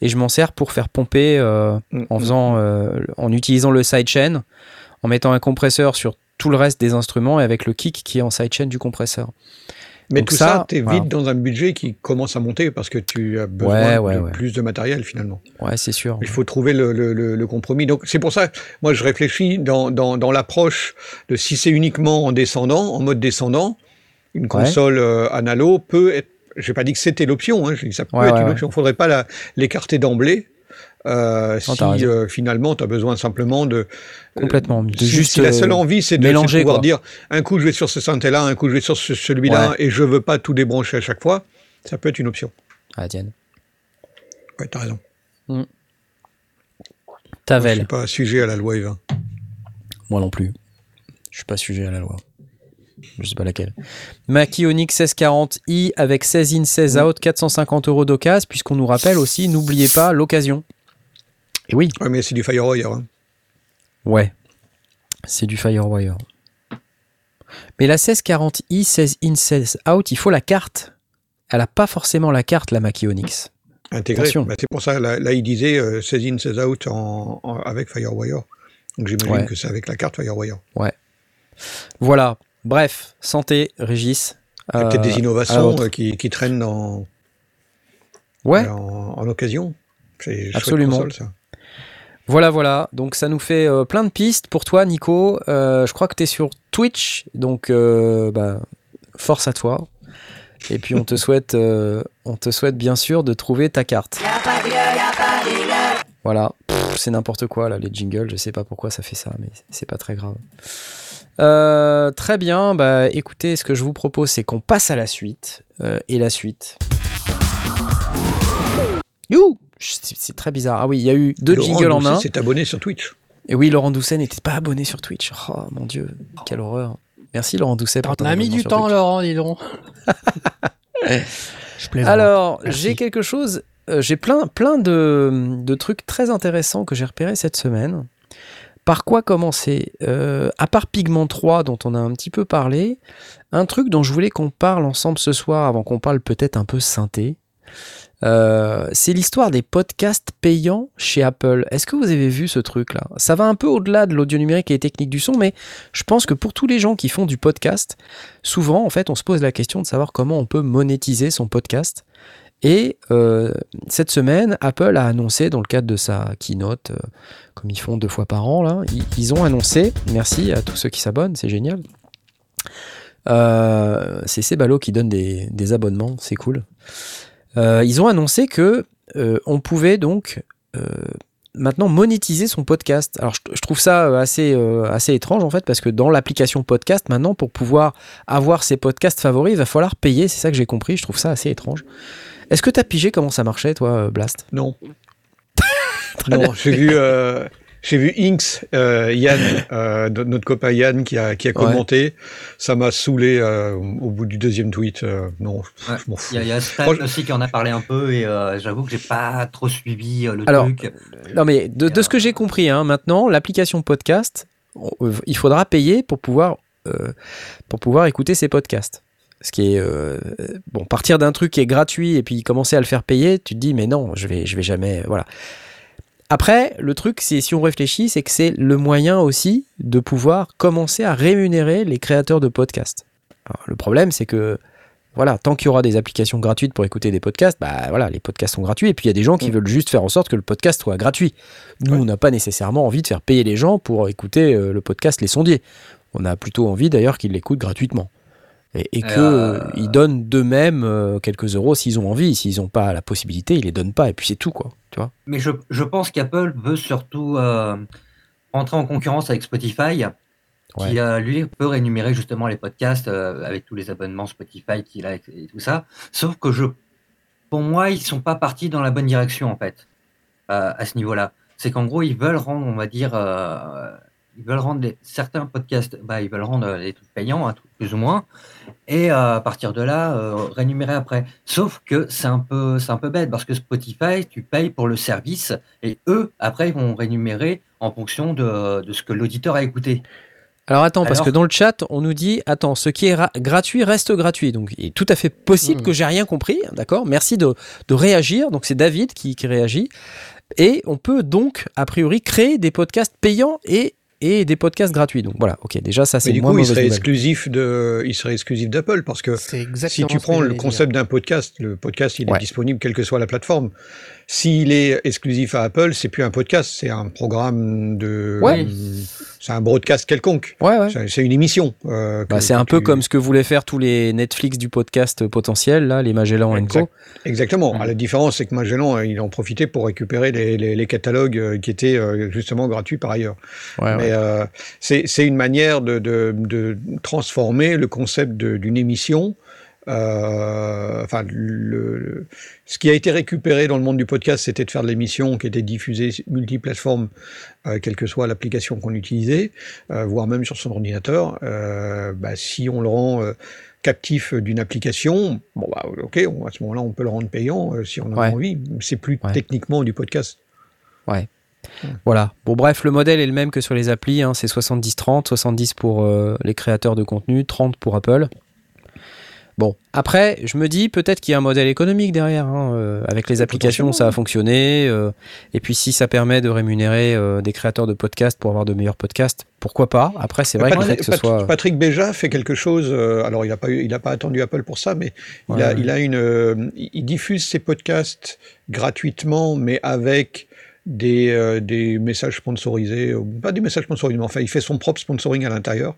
et je m'en sers pour faire pomper euh, Mm, en mm. faisant, euh, en utilisant le sidechain, en mettant un compresseur sur tout le reste des instruments et avec le kick qui est en sidechain du compresseur. Mais Donc tout ça, ça, tu es voilà. vite dans un budget qui commence à monter parce que tu as besoin Ouais, de ouais, plus de matériel finalement. Ouais, c'est sûr. Il faut trouver le, le- le- le compromis. Donc c'est pour ça, moi je réfléchis dans, dans, dans l'approche de si c'est uniquement en descendant, en mode descendant, une console euh, analo peut être. J'ai pas dit que c'était l'option, hein, j'ai dit que ça peut être une option. Il faudrait pas l'écarter d'emblée. Euh, si euh, finalement tu as besoin simplement de Complètement. De si, juste si la seule euh, envie c'est de, mélanger, pouvoir quoi. dire un coup je vais sur ce synthé là, un coup je vais sur ce- celui-là Ouais. et je veux pas tout débrancher à chaque fois, ça peut être une option. Ah, Diane. Ouais, t'as raison. Je Tavel. suis pas sujet à la loi Eva. Moi non plus. Je suis pas sujet à la loi. Je sais pas laquelle. Mackie Onyx 1640i avec 16 in, 16 out, 450 euros d'occasion, puisqu'on nous rappelle aussi, n'oubliez pas l'occasion. Et oui, Ouais, mais c'est du Firewire. Hein. ouais, c'est du Firewire. Mais la 1640i, 16 in, 16 out, il faut la carte. Elle a pas forcément la carte, la Mackie Onyx. Intégré. Attention. Bah, c'est pour ça, là, là, il disait euh, 16 in, 16 out en, en- avec Firewire. Donc j'imagine Ouais. que c'est avec la carte Firewire. Voilà. Bref, santé, Régis. Il y a Euh, peut-être des à innovations euh, qui, qui traînent dans, Ouais. en, en occasion. C'est Absolument. console, ça. Voilà, voilà. Donc ça nous fait euh, plein de pistes pour toi, Nico. Euh, je crois que tu es sur Twitch, donc euh, bah, force à toi. Et puis on te souhaite, on te souhaite bien sûr de trouver ta carte. Voilà, Pff, c'est n'importe quoi là, les jingles. Je sais pas pourquoi ça fait ça, mais c'est pas très grave. Très bien. Bah écoutez, ce que je vous propose, c'est qu'on passe à la suite. Et la suite. You C'est très bizarre. Ah oui, il y a eu deux Laurent jingles en Doucet un. s'est abonné sur Twitch. Et oui, Laurent Doucet n'était pas abonné sur Twitch. Oh mon dieu, quelle horreur. Merci Laurent Doucet pour ton On a mis du temps, Twitch. Laurent, dis donc. Je plaisante. Alors, j'ai quelque chose euh, j'ai plein, plein de, de trucs très intéressants que j'ai repérés cette semaine. Par quoi commencer? Euh, À part Pigment 3, dont on a un petit peu parlé, un truc dont je voulais qu'on parle ensemble ce soir, avant qu'on parle peut-être un peu synthé, euh, c'est l'histoire des podcasts payants chez Apple. Est-ce que vous avez vu ce truc-là? Ça va un peu au-delà de l'audio numérique et des techniques du son, mais je pense que pour tous les gens qui font du podcast, souvent, en fait, on se pose la question de savoir comment on peut monétiser son podcast. Et euh, cette semaine, Apple a annoncé, dans le cadre de sa keynote, euh, comme ils font deux fois par an, là, ils, ont annoncé, merci à tous ceux qui s'abonnent, c'est génial. Euh, c'est Sebalo qui donne des abonnements, c'est cool. Euh, ils ont annoncé que euh, on pouvait donc euh, maintenant monétiser son podcast. Alors je, je trouve ça assez, euh, assez étrange en fait parce que dans l'application podcast maintenant pour pouvoir avoir ses podcasts favoris il va falloir payer. C'est ça que j'ai compris. Je trouve ça assez étrange. Est-ce que tu as pigé comment ça marchait toi Blast? Non. non, j'ai vu, euh, j'ai vu Inks, euh, Yann, euh, notre notre copain Yann qui a, qui a commenté. Ça m'a saoulé euh, au bout du deuxième tweet. euh, non, Ouais. je m'en fous. Il y a, a Stan aussi qui en a parlé un peu et euh, j'avoue que j'ai pas trop suivi euh, le Alors, truc. Non mais de, de ce que j'ai compris, hein, maintenant l'application podcast, on- euh, il faudra payer pour pouvoir euh, pour pouvoir écouter ses podcasts. Ce qui est euh, bon, partir d'un truc qui est gratuit et puis commencer à le faire payer, tu te dis mais non, je vais je vais jamais voilà. Après, le truc, c'est si on réfléchit, c'est que c'est le moyen aussi de pouvoir commencer à rémunérer les créateurs de podcasts. Alors, le problème, c'est que voilà, tant qu'il y aura des applications gratuites pour écouter des podcasts, bah voilà, les podcasts sont gratuits. Et puis il y a des gens qui Mm. veulent juste faire en sorte que le podcast soit gratuit. Nous, Ouais. on n'a pas nécessairement envie de faire payer les gens pour écouter euh, le podcast Les Sondiers. On a plutôt envie d'ailleurs qu'ils l'écoutent gratuitement. Et, et qu'ils Euh, donnent d'eux-mêmes euh, quelques euros s'ils ont envie. S'ils n'ont pas la possibilité, ils les donnent pas. Et puis c'est tout, quoi. Tu vois? Mais je, je pense qu'Apple veut surtout euh, entrer en concurrence avec Spotify, Ouais. qui euh, lui peut rémunérer justement les podcasts euh, avec tous les abonnements Spotify qu'il a et et tout ça. Sauf que je, pour moi, ils sont pas partis dans la bonne direction en fait euh, à ce niveau-là. C'est qu'en gros, ils veulent rendre, on va dire, euh, ils veulent rendre les- certains podcasts, bah, ils veulent rendre les trucs payants, hein, plus ou moins, et euh, à partir de là, euh, rémunérer après. Sauf que c'est un peu, c'est un peu bête parce que Spotify, tu payes pour le service et eux, après, ils vont rémunérer en fonction de, de ce que l'auditeur a écouté. Alors attends, parce Alors que dans le chat, on nous dit attends, ce qui est ra- gratuit reste gratuit. Donc il est tout à fait possible Mm. que j'ai rien compris, d'accord? Merci de, de réagir. Donc c'est David qui, qui réagit. Et on peut donc, a priori, créer des podcasts payants et, et des podcasts gratuits. Donc voilà, ok, déjà ça c'est Mais une du moins coup, il serait nouvelle. exclusif de, il serait exclusif d'Apple parce que C'est si tu prends le concept d'un podcast, le podcast il Ouais. est disponible quelle que soit la plaplateforme. S'il est exclusif à Apple, c'est plus un podcast, c'est un programme de, Ouais. c'est un broadcast quelconque. Ouais, ouais. C'est une émission. euh, Bah, c'est un peu comme ce que voulaient faire tous les Netflix du podcast potentiel, là, les Magellan Co. Exact. Exactement. Mm. Ah, La différence, c'est que Magellan, euh, il en profitait pour récupérer les, les- les catalogues euh, qui étaient justement gratuits par ailleurs. Ouais, Mais euh, c'est une manière de, de, de transformer le concept d'une émission. Euh, enfin, le, le- ce qui a été récupéré dans le monde du podcast, c'était de faire de l'émission qui était diffusée multiplateforme, euh, quelle que soit l'application qu'on utilisait, euh, voire même sur son ordinateur. Bah, si on le rend captif d'une application, bon bah ok, on- à ce moment-là, on peut le rendre payant euh, si on en Ouais. a envie. C'est plus Ouais. techniquement du podcast. Voilà. Bon, bref, le modèle est le même que sur les applis. hein, c'est 70-30, 70 pour euh, les créateurs de contenu, 30 pour Apple. Bon, après, je me dis peut-être qu'il y a un modèle économique derrière. hein, euh, avec les applications, ça a fonctionné. euh, et puis, si ça permet de rémunérer euh, des créateurs de podcasts pour avoir de meilleurs podcasts, pourquoi pas? Après, c'est vrai Patrick, faut que ce Pat- soit. Patrick Béja fait quelque chose. euh, alors, il n'a pas, eu- il a pas attendu Apple pour ça, mais il, a, ouais. il a une, euh, il diffuse ses podcasts gratuitement, mais avec des, euh, des messages sponsorisés, ou pas des messages sponsorisés, mais enfin, il fait son propre sponsoring à l'intérieur.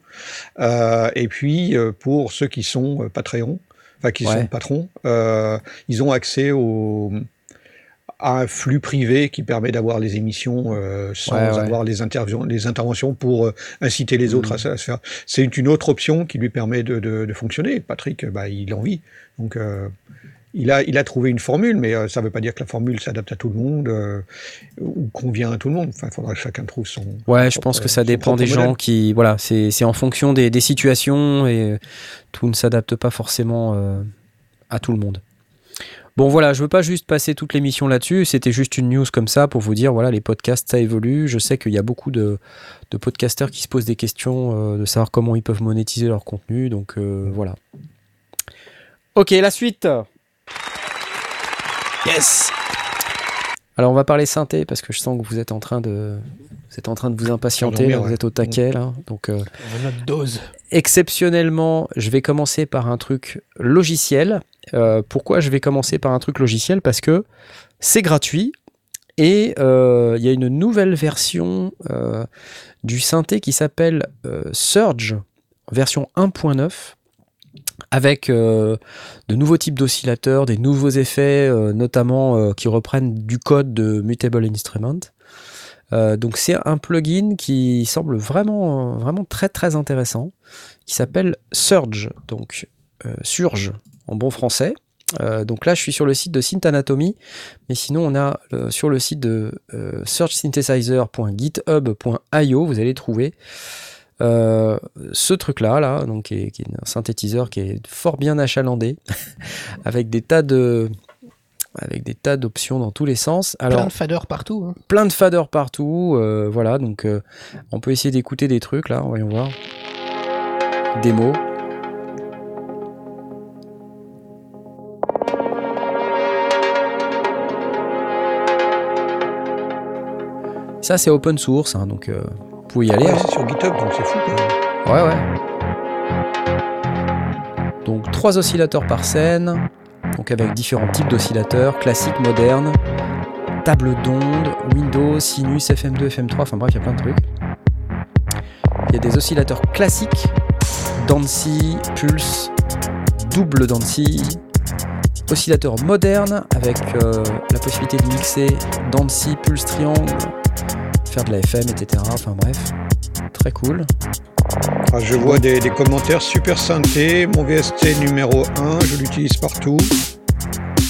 Euh, et puis, euh, pour ceux qui sont euh, Patreon, enfin qui Ouais. sont patrons, euh, ils ont accès au à un flux privé qui permet d'avoir les émissions euh, sans Ouais, ouais. avoir les, interventions, les interventions pour euh, inciter les autres à, se- à se faire. C'est une, autre option qui lui permet de, de, de fonctionner. Patrick, euh, bah, il en vit. Donc, euh, il, a, il a trouvé une formule, mais euh, ça ne veut pas dire que la formule s'adapte à tout le monde euh, ou convient à tout le monde. Enfin, il faudra que chacun trouve son. Ouais, je pense que ça dépend des gens qui. Voilà, c'est en fonction des, des situations et tout ne s'adapte pas forcément euh, à tout le monde. Bon voilà, je veux pas juste passer toute l'émission là-dessus, c'était juste une news comme ça pour vous dire, voilà, les podcasts, ça évolue. Je sais qu'il y a beaucoup de, de podcasters qui se posent des questions euh, de savoir comment ils peuvent monétiser leur contenu, donc euh, voilà. Ok, la suite Yes. Alors on va parler synthé, parce que je sens que vous êtes en train de... Vous êtes en train de vous impatienter, là, vous êtes au taquet là, donc... euh, notre dose. exceptionnellement, je vais commencer par un truc logiciel. Euh, pourquoi je vais commencer par un truc logiciel? Parce que c'est gratuit et euh, il y a une nouvelle version euh, du synthé qui s'appelle euh, Surge, version 1.9 avec euh, de nouveaux types d'oscillateurs, des nouveaux effets, euh, notamment euh, qui reprennent du code de Mutable Instrument. Donc c'est un plugin qui semble vraiment, vraiment très très intéressant, qui s'appelle Surge, donc Surge en bon français. Donc là, je suis sur le site de Synth Anatomy, mais sinon on a sur le site de searchsynthesizer.github.io, vous allez trouver euh, ce truc-là, là, donc qui est, qui est un synthétiseur qui est fort bien achalandé, avec des tas de avec des tas d'options dans tous les sens. Alors, Plein de faders partout. hein. plein de faders partout. euh, voilà, donc euh, on peut essayer d'écouter des trucs là, voyons voir. Démo. Ça c'est open source, hein, donc euh, pouvez y aller. Ouais, hein. c'est sur GitHub, donc c'est fou. Quoi. Ouais, ouais. Donc trois oscillateurs par scène, donc avec différents types d'oscillateurs, classiques, modernes, table d'onde, Windows, Sinus, FM2, FM3, enfin bref, il y a plein de trucs. Il y a des oscillateurs classiques, Dancy, Pulse, double Dancy, oscillateur moderne avec euh, la possibilité de mixer Dancy, Pulse, Triangle, faire de la FM, etc. Enfin bref, très cool. Ah, je vois des, des commentaires super synthé. Mon VST numéro 1, je l'utilise partout.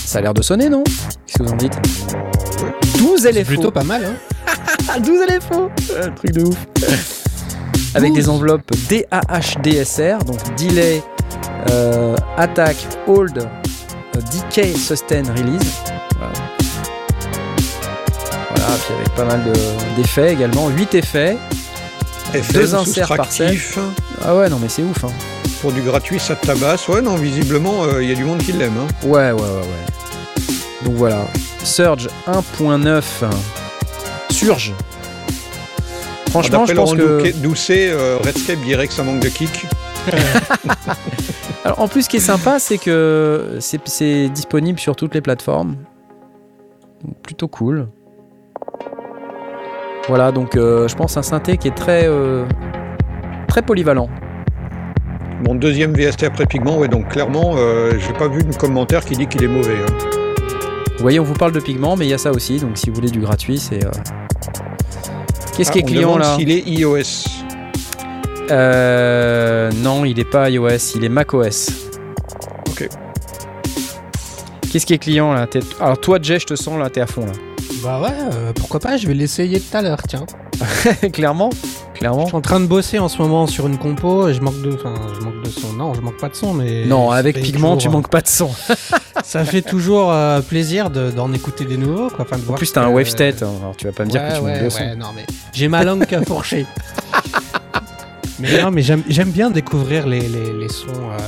Ça a l'air de sonner, non? Qu'est-ce que vous en dites? 12 C'est éléphants plutôt pas mal. Hein. Ah, 12 éléphants Un truc de ouf Avec des enveloppes DAHDSR, donc Delay, euh, Attack, Hold, euh, Decay, Sustain, Release. Voilà. Puis avec pas mal de- d'effets également, 8 effets. FM, Deux inserts par soustractif. Ah ouais, non mais c'est ouf. Hein. Pour du gratuit, ça te tabasse. Ouais, non, visiblement, euh, il y a du monde qui l'aime. hein. Ouais, ouais, ouais, ouais. Donc voilà, Surge 1.9, Surge. Franchement, je D'après pense Laurent que... Doucet, euh, Redscape dirait que ça manque de kick. Alors, en plus, ce qui est sympa, c'est que c'est c'est disponible sur toutes les plateformes. Donc, plutôt cool. Voilà, donc euh, je pense un synthé qui est très, euh, très polyvalent. Mon deuxième VST après pigment, ouais, donc clairement, euh, j'ai pas vu de commentaire qui dit qu'il est mauvais. hein. Vous voyez, on vous parle de pigments, mais il y a ça aussi. Donc, si vous voulez du gratuit, c'est. euh, Qu'est-ce Ah, qui est on client là S'il est iOS. Euh, Non, il n'est pas iOS, il est macOS. Ok. Qu'est-ce qui est client là? Alors, toi, Jay, je te sens là, t'es à fond là. Bah ouais, euh, pourquoi pas, je vais l'essayer tout à l'heure, tiens. clairement Je Clairement. suis en train de bosser en ce moment sur une compo et je manque de, enfin, je manque de son. Non, je manque pas de son, mais. Non, ça avec Pigment, tu manques pas de son. euh, Ça fait toujours euh, plaisir de- d'en écouter des nouveaux, quoi. Enfin, de En voir plus, t'as un wave state, hein, alors tu vas pas me dire que tu manques ouais, de son. ouais, non, mais j'ai ma langue qu'à fourcher. mais non, mais j'aime j'aime bien découvrir les, les, les sons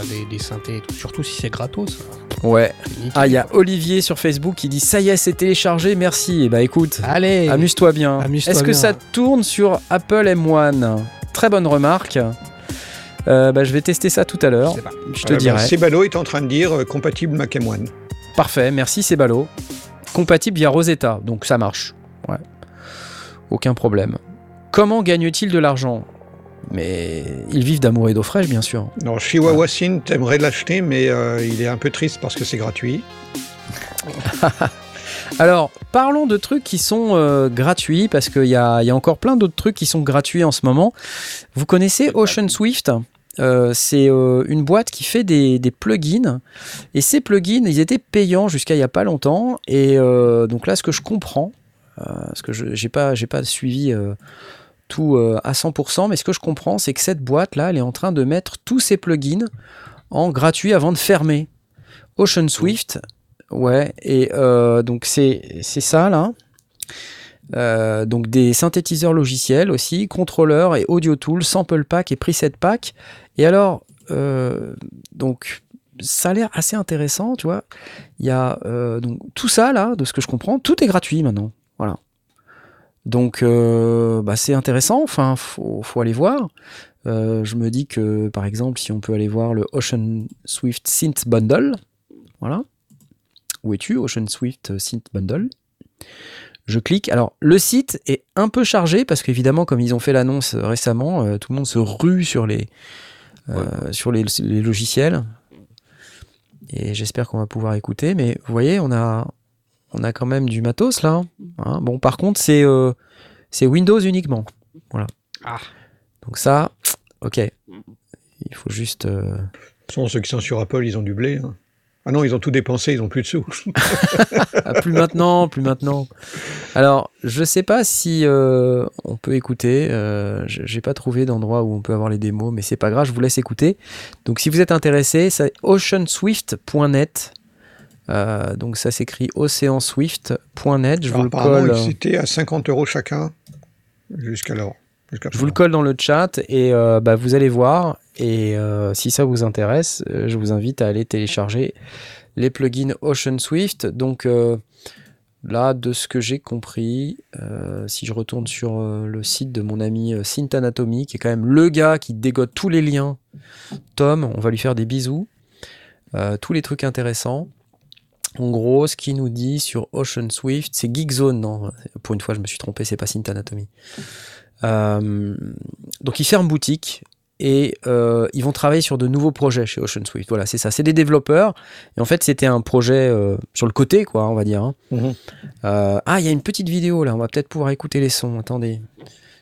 des, des synthés et tout, surtout si c'est gratos. Ouais. Ah, il y a Olivier sur Facebook qui dit Ça y est, c'est téléchargé, merci. Et bah écoute, Allez amuse-toi bien. Est-ce que ça tourne sur Apple M1 Très bonne remarque. Euh, bah, je vais tester ça tout à l'heure. Je te Euh, bah, dirai. Sebalo est en train de dire euh, compatible Mac M1. Parfait, merci c'est ballot. Compatible via Rosetta, donc ça marche. Ouais. Aucun problème. Comment gagne-t-il de l'argent? Mais ils vivent d'amour et d'eau fraîche, bien sûr. Non, Chihuahua Synth, t'aimerais l'acheter, mais euh, il est un peu triste parce que c'est gratuit. Alors, parlons de trucs qui sont euh, gratuits, parce qu'il y a, il y a encore plein d'autres trucs qui sont gratuits en ce moment. Vous connaissez Ocean Swift? Euh, c'est euh, une boîte qui fait des, des plugins et ces plugins ils étaient payants jusqu'à il y a pas longtemps et donc là ce que je comprends parce que je j'ai pas suivi tout euh, à 100% mais ce que je comprends c'est que cette boîte là elle est en train de mettre tous ses plugins en gratuit avant de fermer Ocean Swift Ouais, et euh, donc c'est c'est ça là. Euh, donc des synthétiseurs logiciels aussi, contrôleurs et audio tools, sample pack et preset pack. Et alors, donc ça a l'air assez intéressant, tu vois. Il y a donc tout ça là, de ce que je comprends, tout est gratuit maintenant. Voilà. Donc euh, bah, c'est intéressant. Enfin, faut, faut aller voir. Euh, je me dis que par exemple, si on peut aller voir le Ocean Swift Synth Bundle, voilà. Où es-tu, Ocean Swift Synth Bundle? Je clique. Alors, le site est un peu chargé parce qu'évidemment, comme ils ont fait l'annonce récemment, euh, tout le monde se rue sur les, sur les, les logiciels. Et j'espère qu'on va pouvoir écouter. Mais vous voyez, on a, on a quand même du matos là. hein. bon, par contre, c'est euh, c'est Windows uniquement. Voilà. Ah. Donc ça, ok. Il faut juste. euh, De toute façon, ceux qui sont sur Apple, ils ont du blé. hein. Ah non, ils ont tout dépensé, ils ont plus de sous. Ah, plus maintenant, plus maintenant. Alors, je sais pas si euh, on peut écouter. Euh, J'ai pas trouvé d'endroit où on peut avoir les démos, mais c'est pas grave, je vous laisse écouter. Donc, si vous êtes intéressé, c'est oceanswift.net. Euh, donc, ça s'écrit oceanswift.net. Je vous le colle. ils étaient à 50 euros chacun jusqu'alors. jusqu'à Je vous le colle dans le chat et euh, bah, vous allez voir. Et euh, si ça vous intéresse, euh, je vous invite à aller télécharger les plugins Ocean Swift. Donc euh, là, de ce que j'ai compris, euh, si je retourne sur euh, le site de mon ami euh, Synth Anatomy, qui est quand même le gars qui dégote tous les liens, Tom, on va lui faire des bisous. Euh, tous les trucs intéressants. En gros, ce qu'il nous dit sur Ocean Swift, c'est Geekzone. Non, pour une fois, je me suis trompé, c'est pas Synth Anatomy. Euh, donc ils ferment boutique et euh, ils vont travailler sur de nouveaux projets chez Ocean Swift. Voilà, c'est ça. C'est des développeurs. Et en fait, c'était un projet euh, sur le côté, quoi, on va dire. hein. Mhm. Euh, ah, il y a une petite vidéo là. On va peut-être pouvoir écouter les sons. Attendez,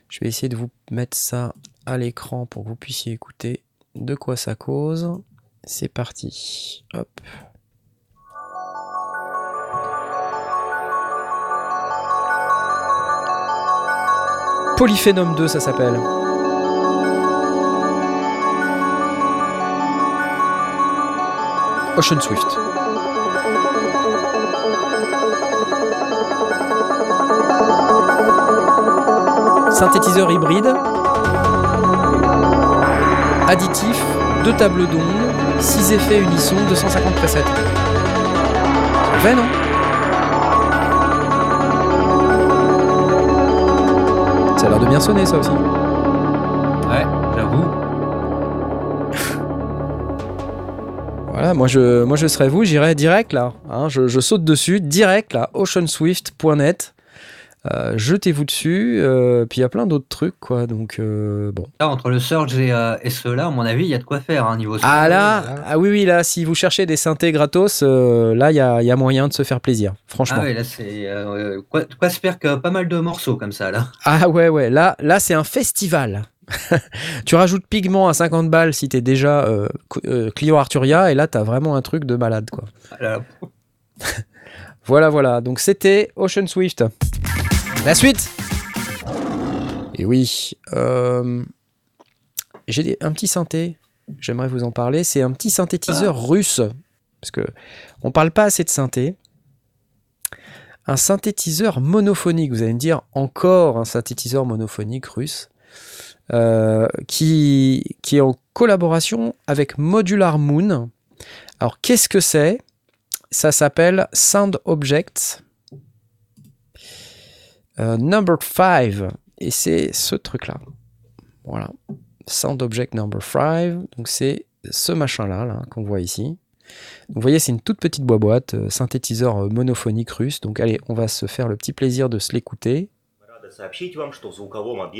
je vais essayer de vous mettre ça à l'écran pour que vous puissiez écouter de quoi ça cause. C'est parti. Hop. Polyphénome 2, ça s'appelle. Ocean Swift. Synthétiseur hybride. Additif. Deux tables d'ondes. 6 effets unissons. 250 presets. Fait, non? Bien sonner, ça aussi. Ouais, j'avoue. Voilà, moi je, moi je serais vous, j'irais direct là. hein, je, je saute dessus, direct là, oceanswift.net. Euh, Jetez-vous dessus, euh, puis il y a plein d'autres trucs quoi. Donc euh, bon. Là, entre le Surge et, et ceux-là, à mon avis, il y a de quoi faire, hein, niveau Ah là, là. ah oui oui là, si vous cherchez des synthés gratos, là il y a, il y a moyen de se faire plaisir, franchement. Ah ouais, là, c'est. quoi, quoi se faire que pas mal de morceaux comme ça, là. Ah ouais, ouais, là, là c'est un festival. tu rajoutes Pigment à 50 balles si t'es déjà client Arturia, et là t'as vraiment un truc de malade, quoi. Ah là, Voilà, voilà, donc c'était Ocean Swift. La suite. Et oui, euh, j'ai un petit synthé, j'aimerais vous en parler, c'est un petit synthétiseur russe, parce que on parle pas assez de synthé. Un synthétiseur monophonique, vous allez me dire encore un synthétiseur monophonique russe, euh, qui est en collaboration avec Modular Moon. Alors qu'est-ce que c'est? Ça s'appelle Sound Objects euh, Number 5. Et c'est ce truc-là. Voilà. Sound Object Number 5. Donc c'est ce machin-là là, qu'on voit ici. Vous voyez, c'est une toute petite boîte, euh, synthétiseur euh, monophonique russe. Donc allez, on va se faire le petit plaisir de se l'écouter.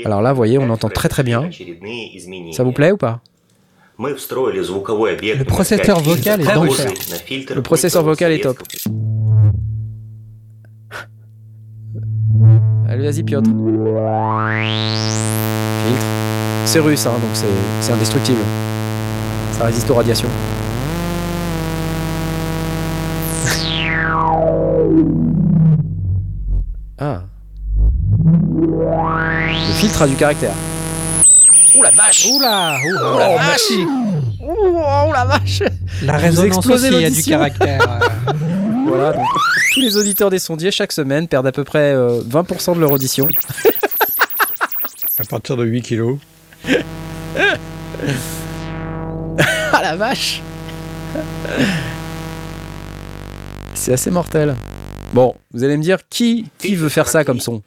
Alors là, vous voyez, on entend très très bien. Ça vous plaît ou pas? Le processeur vocal est. Le processeur vocal est top. Allez, vas-y, Piotr. Filtre. C'est russe, hein, donc c'est c'est indestructible. Ça résiste aux radiations. ah. Le filtre a du caractère. Ouh la vache Oula, oula, Oh la oh, vache merci. Ouh, oh la vache La résonance aussi a du caractère. euh. Voilà, donc tous les auditeurs des sondiers chaque semaine perdent à peu près euh, 20% de leur audition. À partir de 8 kilos. Ah la vache C'est assez mortel. Bon, vous allez me dire qui, qui veut faire ça comme son?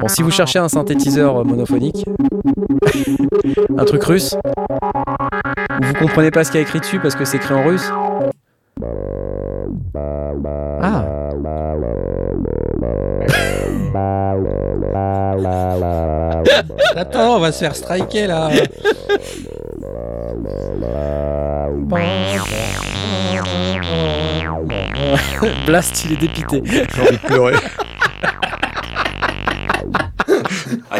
Bon, si vous cherchez un synthétiseur euh, monophonique, un truc russe, vous comprenez pas ce qu'il y a écrit dessus parce que c'est écrit en russe. Ah Attends, on va se faire striker là. Blast, il est dépité. J'ai envie de pleurer.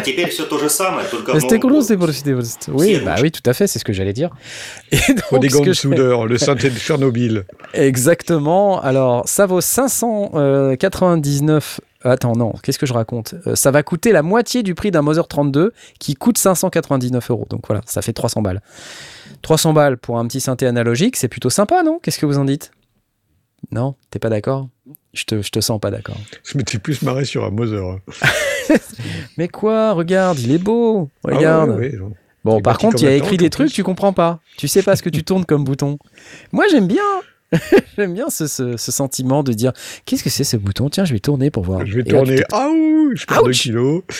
А теперь все то же самое, только в C'était новом cool, c'est корпусе. pour le Oui, bah oui, tout à fait, c'est ce que j'allais dire. Et Faut donc, des ce gants que de je- soudeur, le synthé de Tchernobyl. Exactement. Alors, ça vaut 599. Attends, non, qu'est-ce que je raconte Euh, Ça va coûter la moitié du prix d'un Mother 32 qui coûte 599 euros. Donc voilà, ça fait 300 balles. 300 balles pour un petit synthé analogique, c'est plutôt sympa, non Qu'est-ce que vous en dites Non T'es pas d'accord Je te, je te sens pas d'accord. Je m'étais plus marré sur un Mother. Mais quoi Regarde, il est beau Ah Regarde ouais, ouais, ouais. Bon, Il par contre, il a écrit des trucs, plus. tu comprends pas. Tu sais pas ce que tu tournes comme bouton. Moi, j'aime bien. j'aime bien ce, ce- ce sentiment de dire qu'est-ce que c'est ce bouton? Tiens, je vais tourner pour voir. Je vais Et tourner. Ah ouh, je perds 2 Ouch kilos.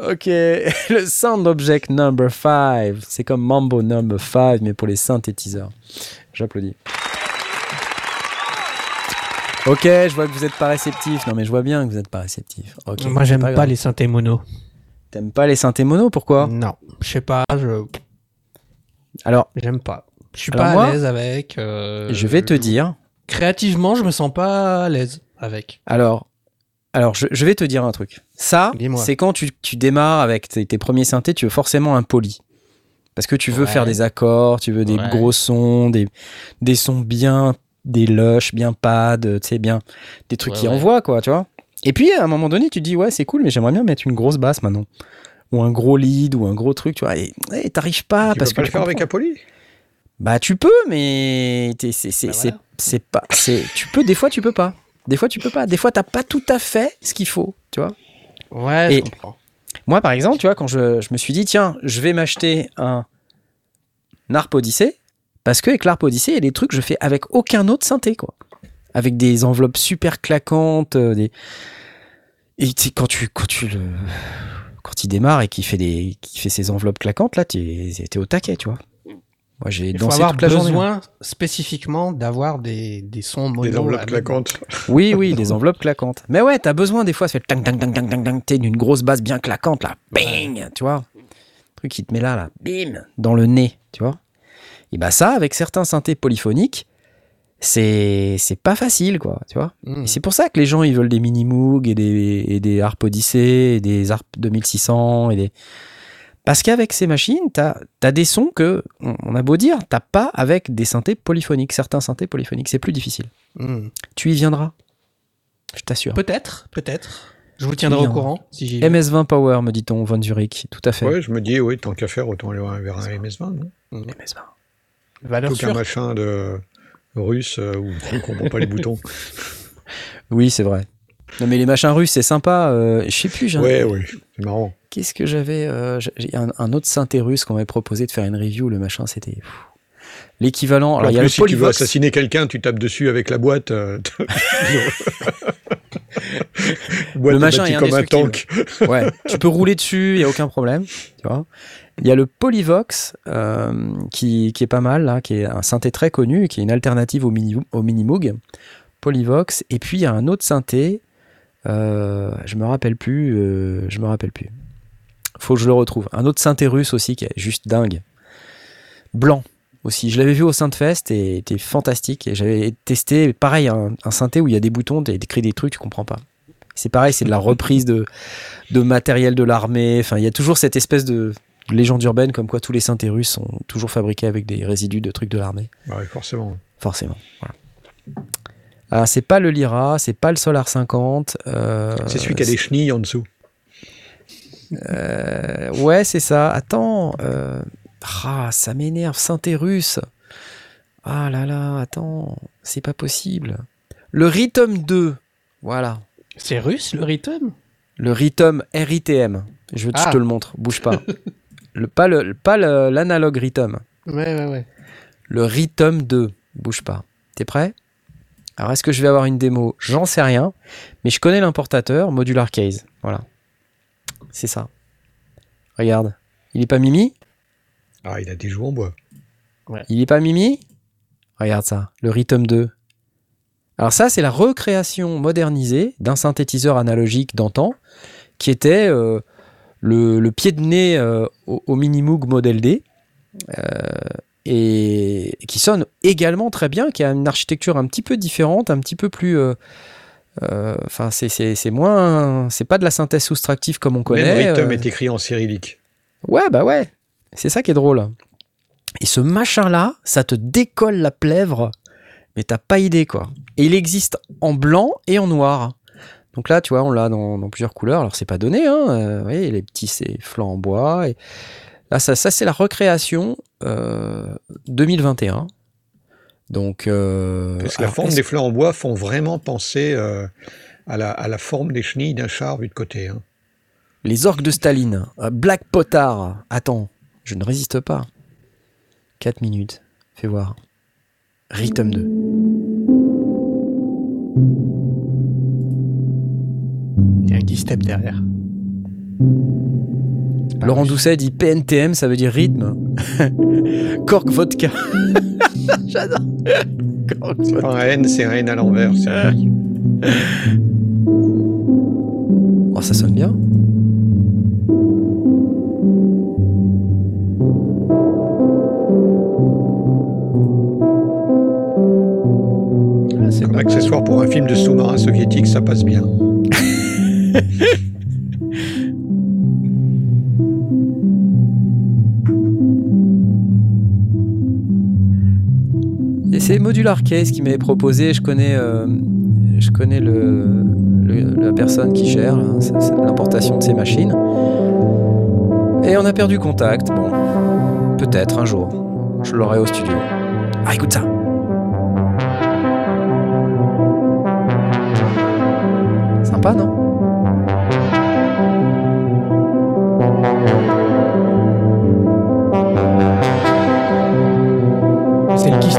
Ok, le Sound Object Number 5. C'est comme Mambo Number 5, mais pour les synthétiseurs. J'applaudis. Ok, je vois que vous êtes pas réceptif. Non, mais je vois bien que vous êtes pas réceptif. Ok, Moi, j'aime pas, les synthés mono. T'aimes pas les synthés mono Pourquoi? Non, je sais pas, je Alors, j'aime pas. Je suis pas moi, à l'aise avec. euh, je vais te dire. Créativement, je me sens pas à l'aise avec. Alors, alors je, je vais te dire un truc. Ça, c'est quand tu, tu démarres avec tes, tes premiers synthés, tu veux forcément un poly. Parce que tu veux Ouais. faire des accords, tu veux des Ouais. gros sons, des, des sons bien, des lush, bien pad, tu sais, bien, des trucs Ouais, qui ouais. envoient, quoi, tu vois. Et puis, à un moment donné, tu te dis, ouais, c'est cool, mais j'aimerais bien mettre une grosse basse maintenant. Ou un gros lead, ou un gros truc, tu vois. Et t'arrives pas, tu parce peux que pas le tu faire avec comprends. poly Bah, tu peux, mais t'es- c'est c'est Bah, c'est- voilà. c'est pas. c'est Tu peux, des fois, tu peux pas. Des fois, tu peux pas. Des fois, t'as pas tout à fait ce qu'il faut, tu vois. Ouais, Et- je comprends. Moi, par exemple, tu vois, quand je, me suis dit, tiens, je vais m'acheter un Narp Odyssey, parce qu'avec l'Arp Odyssey, il y a des trucs que je fais avec aucun autre synthé, quoi. Avec des enveloppes super claquantes, euh, des... Et quand tu, quand tu le... Quand il démarre et qu'il fait, fait ses enveloppes claquantes, là, t'es es au taquet, tu vois. Moi, j'ai Il faut avoir toute la journée. besoin spécifiquement d'avoir des, des sons mono. Des enveloppes claquantes. Oui, oui, des enveloppes claquantes. Mais ouais, t'as besoin des fois, ça fait tang tang tang tang tang tang, t'es d'une grosse basse bien claquante là, bing, tu vois. Truc qui te met là, là, bim, dans le nez, tu vois. Et bah ça, avec certains synthés polyphoniques, c'est c'est pas facile, quoi, tu vois. Et c'est pour ça que les gens ils veulent des mini Moog et des et des Harp Odyssey et des Harp 2600 et des parce qu'avec ces machines, t'as as des sons que on a beau dire, t'as pas avec des synthés polyphoniques. Certains synthés polyphoniques, c'est plus difficile. Hmm. Tu y viendras, je t'assure. Peut-être, peut-être. Je vous tiendrai Oui, au courant si j'y vais. MS20 Power, me dit-on, Von Zurich, tout à fait. Ouais, je me dis, oui, tant qu'à faire, autant aller vers un MS-20. non? MS20. Valeur Plutôt qu'un machin de russe euh, où on comprend pas les boutons. Oui, c'est vrai. Non, mais les machins russes, c'est sympa. euh, je sais plus, Ouais, ouais, c'est marrant. qu'est-ce que j'avais euh, J'ai un, un autre synthé russe qu'on m'avait proposé de faire une review. Le machin, c'était l'équivalent. Alors, il y a le si tu veux assassiner quelqu'un, tu tapes dessus avec la boîte. euh, boîte Le machin est comme un tank. Ouais, tu peux rouler dessus, il y a aucun problème. Tu vois. Il y a le Polyvox euh, qui, qui est pas mal, là, qui est un synthé très connu, qui est une alternative au mini au Minimoog. Polyvox. Et puis il y a un autre synthé. Euh, je me rappelle plus. euh, je me rappelle plus. Faut que je le retrouve. Un autre synthé russe aussi qui est juste dingue. Blanc aussi. Je l'avais vu au Synthfest et était fantastique. Et j'avais testé, pareil, un, un synthé où il y a des boutons, tu écrit des trucs, tu comprends pas. C'est pareil, c'est de la reprise de, de matériel de l'armée. Enfin, il y a toujours cette espèce de légende urbaine comme quoi tous les synthés russes sont toujours fabriqués avec des résidus de trucs de l'armée. Ouais, forcément. Forcément. Voilà. Alors, c'est pas le Lyra, c'est pas le Solar 50. euh, C'est celui qui a des chenilles en dessous. euh, ouais, c'est ça. Attends. euh, Ah, ça m'énerve, synthé russe. Ah là là, attends, c'est pas possible. Le Rhythm 2, voilà. C'est russe le rythme Le Rhythm RITM. Je, je Ah. te le montre, bouge pas. le, pas le, pas le- l'analogue Rhythm. Ouais, ouais, ouais. Le Rhythm 2, bouge pas. T'es prêt? Alors, est-ce que je vais avoir une démo? J'en sais rien, mais je connais l'importateur, Modular Case. Voilà. C'est ça. Regarde. Il est pas Mimi? Ah, il a des joues en bois. Il est pas Mimi? Regarde ça, le Rhythm 2. Alors ça, c'est la recréation modernisée d'un synthétiseur analogique d'antan, qui était euh, le, le pied de nez euh, au, au Minimoog Model D, euh, et qui sonne également très bien, qui a une architecture un petit peu différente, un petit peu plus... euh, euh, Enfin, c'est- c'est c'est moins... C'est pas de la synthèse soustractive comme on connaît. rythme euh, est écrit en cyrillique. Ouais, bah ouais. C'est ça qui est drôle. Et ce machin-là, ça te décolle la plèvre, mais t'as pas idée, quoi. Et il existe en blanc et en noir. Donc là, tu vois, on l'a dans, dans plusieurs couleurs. Alors, c'est pas donné, hein. euh, vous voyez, les petits, c'est flancs en bois. Et là, ça, ça c'est la recréation euh, 2021. Donc, euh, Parce que la forme des fleurs en bois font vraiment penser euh, à, la, à la forme des chenilles d'un char vu de côté. hein. Les orques de Staline. euh, Black Potard. Attends, je ne résiste pas. 4 minutes. Fais voir. Rhythm 2. Il y a un keystep derrière. Laurent. Doucet dit PNTM, ça veut dire rythme. Cork vodka. J'adore. Cork vodka. N, c'est un N à l'envers. Oh, ça sonne bien. Ah, Comme accessoire pour un film de sous-marin soviétique, ça passe bien. C'est Modular Case qui m'avait proposé. Je connais, euh, la personne qui gère hein, l'importation de ces machines. Et on a perdu contact. Bon, peut-être un jour, je l'aurai au studio. Ah, écoute ça. Sympa, non?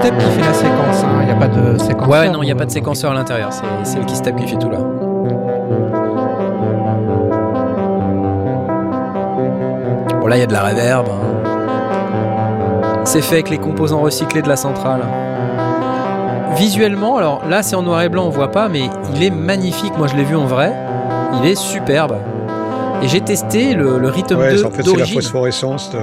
Keystep qui fait la séquence, hein. il n'y a pas de séquenceur. Ouais, non, il n'y a pas de séquenceur à l'intérieur. C'est, c'est le keystep qui fait tout là. Bon, là, il y a de la reverb. hein. C'est fait avec les composants recyclés de la centrale. Visuellement, alors là, c'est en noir et blanc, on voit pas, mais il est magnifique. Moi, je l'ai vu en vrai. Il est superbe. Et j'ai testé le, le Rhythm Ouais, 2 en fait, c'est la phosphorescence de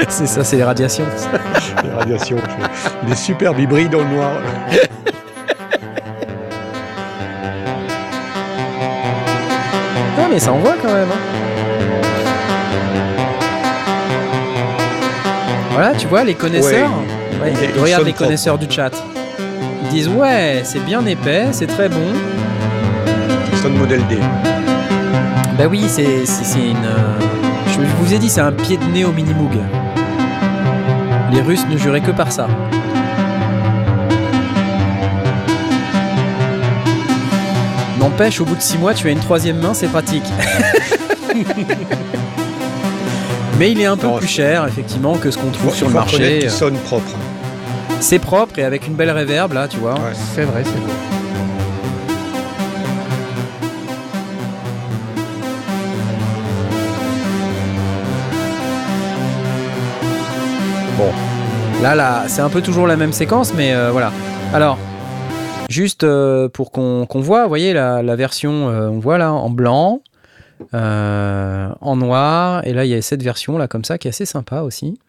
c'est ça, c'est les radiations. des radiations. Il est superbe, il brille dans le noir. Ah, mais ça envoie quand même. hein. Voilà, tu vois, les connaisseurs. ouais, il- il regarde les propre. connaisseurs du chat. Ils disent Ouais, c'est bien épais, c'est très bon. Sonne modèle D. Bah oui, c'est une. euh, Je vous ai dit, c'est un pied de nez au Minimoog. Les Russes ne juraient que par ça. N'empêche, au bout de 6 mois, tu as une troisième main, c'est pratique. Mais il est un peu Non, plus cher, effectivement, que ce qu'on trouve sur le marché. sonne propre. C'est propre et avec une belle réverb, là, tu vois. Ouais. C'est vrai, c'est beau. Là, c'est un peu toujours la même séquence, mais euh, voilà. Alors, juste euh, pour qu'on voit, vous voyez la, version, euh, on voit là en blanc, en noir, et là il y a cette version là comme ça qui est assez sympa aussi.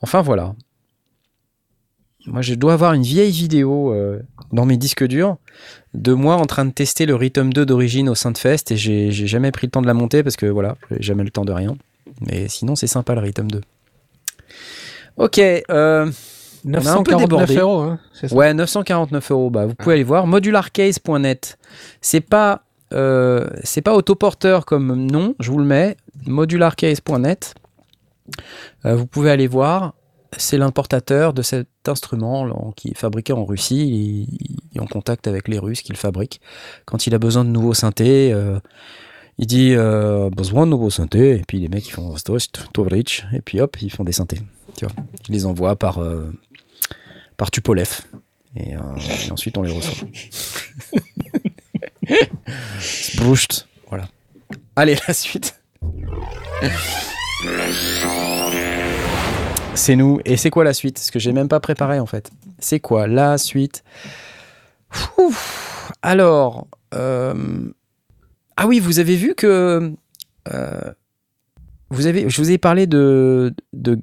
Enfin voilà. Moi, je dois avoir une vieille vidéo dans mes disques durs de moi en train de tester le Rhythm 2 d'origine au Sainte-Fest et j'ai j'ai jamais pris le temps de la monter parce que voilà, j'ai jamais le temps de rien. Mais sinon, c'est sympa le Rhythm 2. Ok, euh, a un peu 949 débordé. euros, hein, ça Ouais, 949 euros. Bah, vous pouvez aller voir. Modularcase.net. C'est pas, euh, c'est pas autoporteur comme nom, je vous le mets. Modularcase.net. Euh, vous pouvez aller voir. C'est l'importateur de cet instrument là, qui est fabriqué en Russie. Il, il est en contact avec les Russes qui le fabriquent. Quand il a besoin de nouveaux synthés, euh, il dit euh, besoin de nouveaux synthés. Et puis les mecs ils font Stost, Tovrich. Et puis hop, ils font des synthés. Tu vois. Il les envoie par, euh, par Tupolev. Et, euh, et ensuite on les reçoit. Sproust. Voilà. Allez, la suite. C'est nous. Et c'est quoi la suite? Ce que j'ai même pas préparé en fait. C'est quoi la suite? Ouf. Alors, euh, ah oui, vous avez vu que euh, vous avez, je vous ai parlé de, de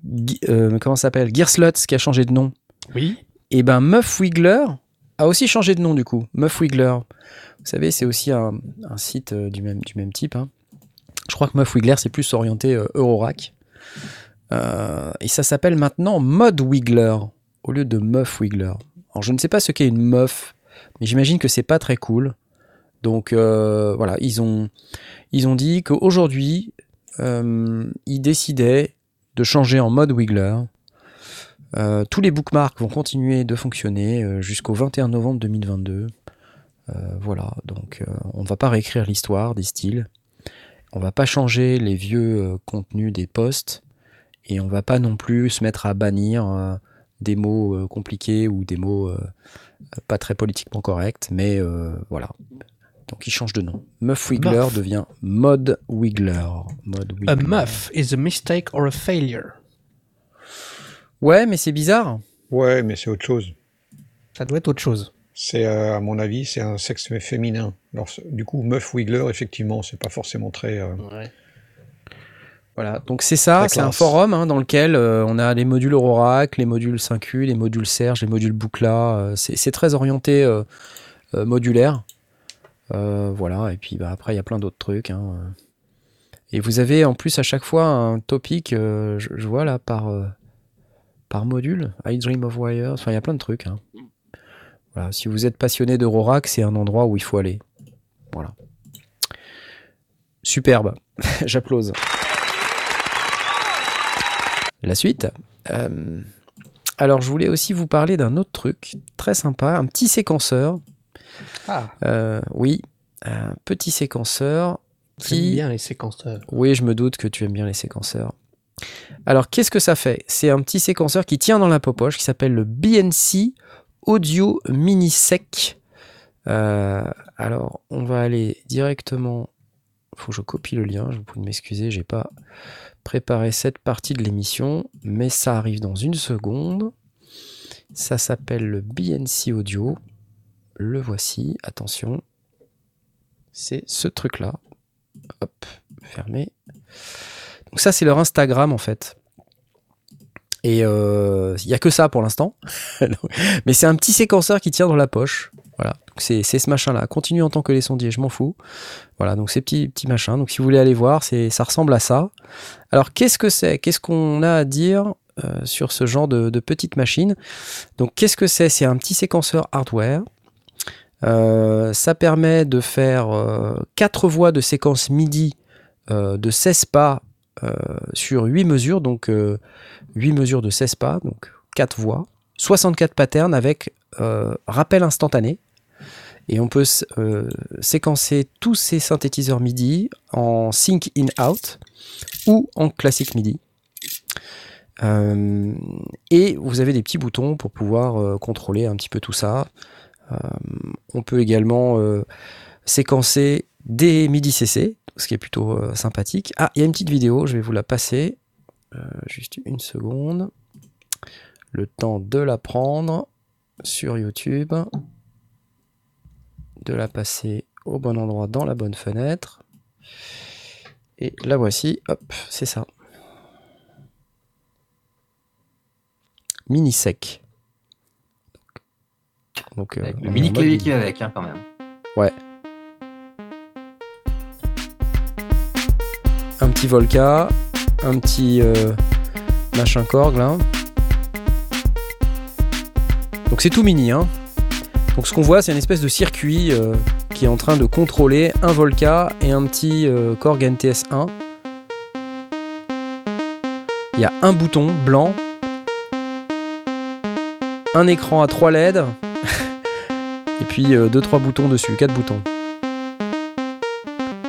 euh, comment ça s'appelle? Gearsluts qui a changé de nom. Oui. Et ben Muff Wiggler a aussi changé de nom du coup. Muff Wiggler. Vous savez, c'est aussi un, un site euh, du même, du même type. hein. Je crois que Muff Wiggler, c'est plus orienté euh, Eurorack. Euh, et ça s'appelle maintenant Mod Wiggler au lieu de Muff Wiggler. Alors je ne sais pas ce qu'est une meuf, mais j'imagine que c'est pas très cool. Donc euh, voilà, ils ont, ils ont dit qu'aujourd'hui, ils décidaient de changer en mode Wiggler. Euh, tous les bookmarks vont continuer de fonctionner euh, jusqu'au 21 novembre 2022. Euh, voilà, donc euh, on ne va pas réécrire l'histoire des styles. On va pas changer les vieux euh, contenus des posts. Et on va pas non plus se mettre à bannir euh, des mots euh, compliqués ou des mots euh, pas très politiquement corrects. Mais euh, voilà. Donc il change de nom. Muff Wiggler Muff. devient Mod Wiggler. Mod A muff is a mistake or a failure. Ouais, mais c'est bizarre. Ouais, mais c'est autre chose. Ça doit être autre chose. C'est, euh, à mon avis, c'est un sexe féminin. Alors, du coup, meuf Wiggler, effectivement, c'est pas forcément très. euh, Voilà, donc c'est ça, c'est un forum hein, dans lequel euh, on a les modules Eurorack, les modules 5U, les modules Serge, les modules Boucla. euh, c'est très orienté euh, euh, modulaire. Euh, voilà, et puis bah, après il y a plein d'autres trucs. hein, euh. Et vous avez en plus à chaque fois un topic, euh, je, vois là, par, par module. I Dream of Wires, enfin il y a plein de trucs. hein. Voilà, si vous êtes passionné d'Eurorack, c'est un endroit où il faut aller. Voilà. Superbe, j'applause. La suite. Alors, je voulais aussi vous parler d'un autre truc très sympa, un petit séquenceur. Ah, Euh, oui, un petit séquenceur j'aime qui. bien les séquenceurs. Oui, je me doute que tu aimes bien les séquenceurs. Alors, qu'est-ce que ça fait? C'est un petit séquenceur qui tient dans la poche, qui s'appelle le BNC Audio Mini Sec. Euh, alors, on va aller directement. Il faut que je copie le lien. Je vous prie de m'excuser, j'ai pas préparé cette partie de l'émission, mais ça arrive dans une seconde. Ça s'appelle le BNC Audio. Le voici. Attention. C'est ce truc-là. Hop, fermé. Donc ça, c'est leur Instagram en fait. Et il n'y a que ça pour l'instant. Mais c'est un petit séquenceur qui tient dans la poche. Voilà, c'est ce machin-là. Continue en tant que les sondiers, je m'en fous. Voilà, donc ces petits, petits machins. Donc si vous voulez aller voir, ça ressemble à ça. Alors qu'est-ce que c'est? Qu'est-ce qu'on a à dire euh, sur ce genre de, de petite machine Donc qu'est-ce que c'est? C'est un petit séquenceur hardware. Euh, ça permet de faire euh, 4 voix de séquence MIDI euh, de 16 pas euh, sur 8 mesures, donc euh, 8 mesures de 16 pas, donc 4 voix, 64 patterns avec euh, rappel instantané. Et on peut euh, séquencer tous ces synthétiseurs MIDI en sync in-out ou en classique MIDI. Euh, et vous avez des petits boutons pour pouvoir euh, contrôler un petit peu tout ça. Euh, on peut également euh, séquencer des MIDI CC, ce qui est plutôt euh, sympathique. Ah, il y a une petite vidéo, je vais vous la passer. Juste une seconde. Le temps de la prendre sur YouTube. De la passer au bon endroit dans la bonne fenêtre. Et la voici, hop, c'est ça. Mini sec. Donc, euh, Avec le mini clavier qui va avec, hein, quand même. un petit Volca, un petit euh, machin Korg là. Donc c'est tout mini. Hein. Donc ce qu'on voit, c'est une espèce de circuit euh, qui est en train de contrôler un Volca et un petit euh, Korg NTS 1. Il y a un bouton blanc, un écran à 3 LED, et puis 2-3 boutons dessus, 4 boutons.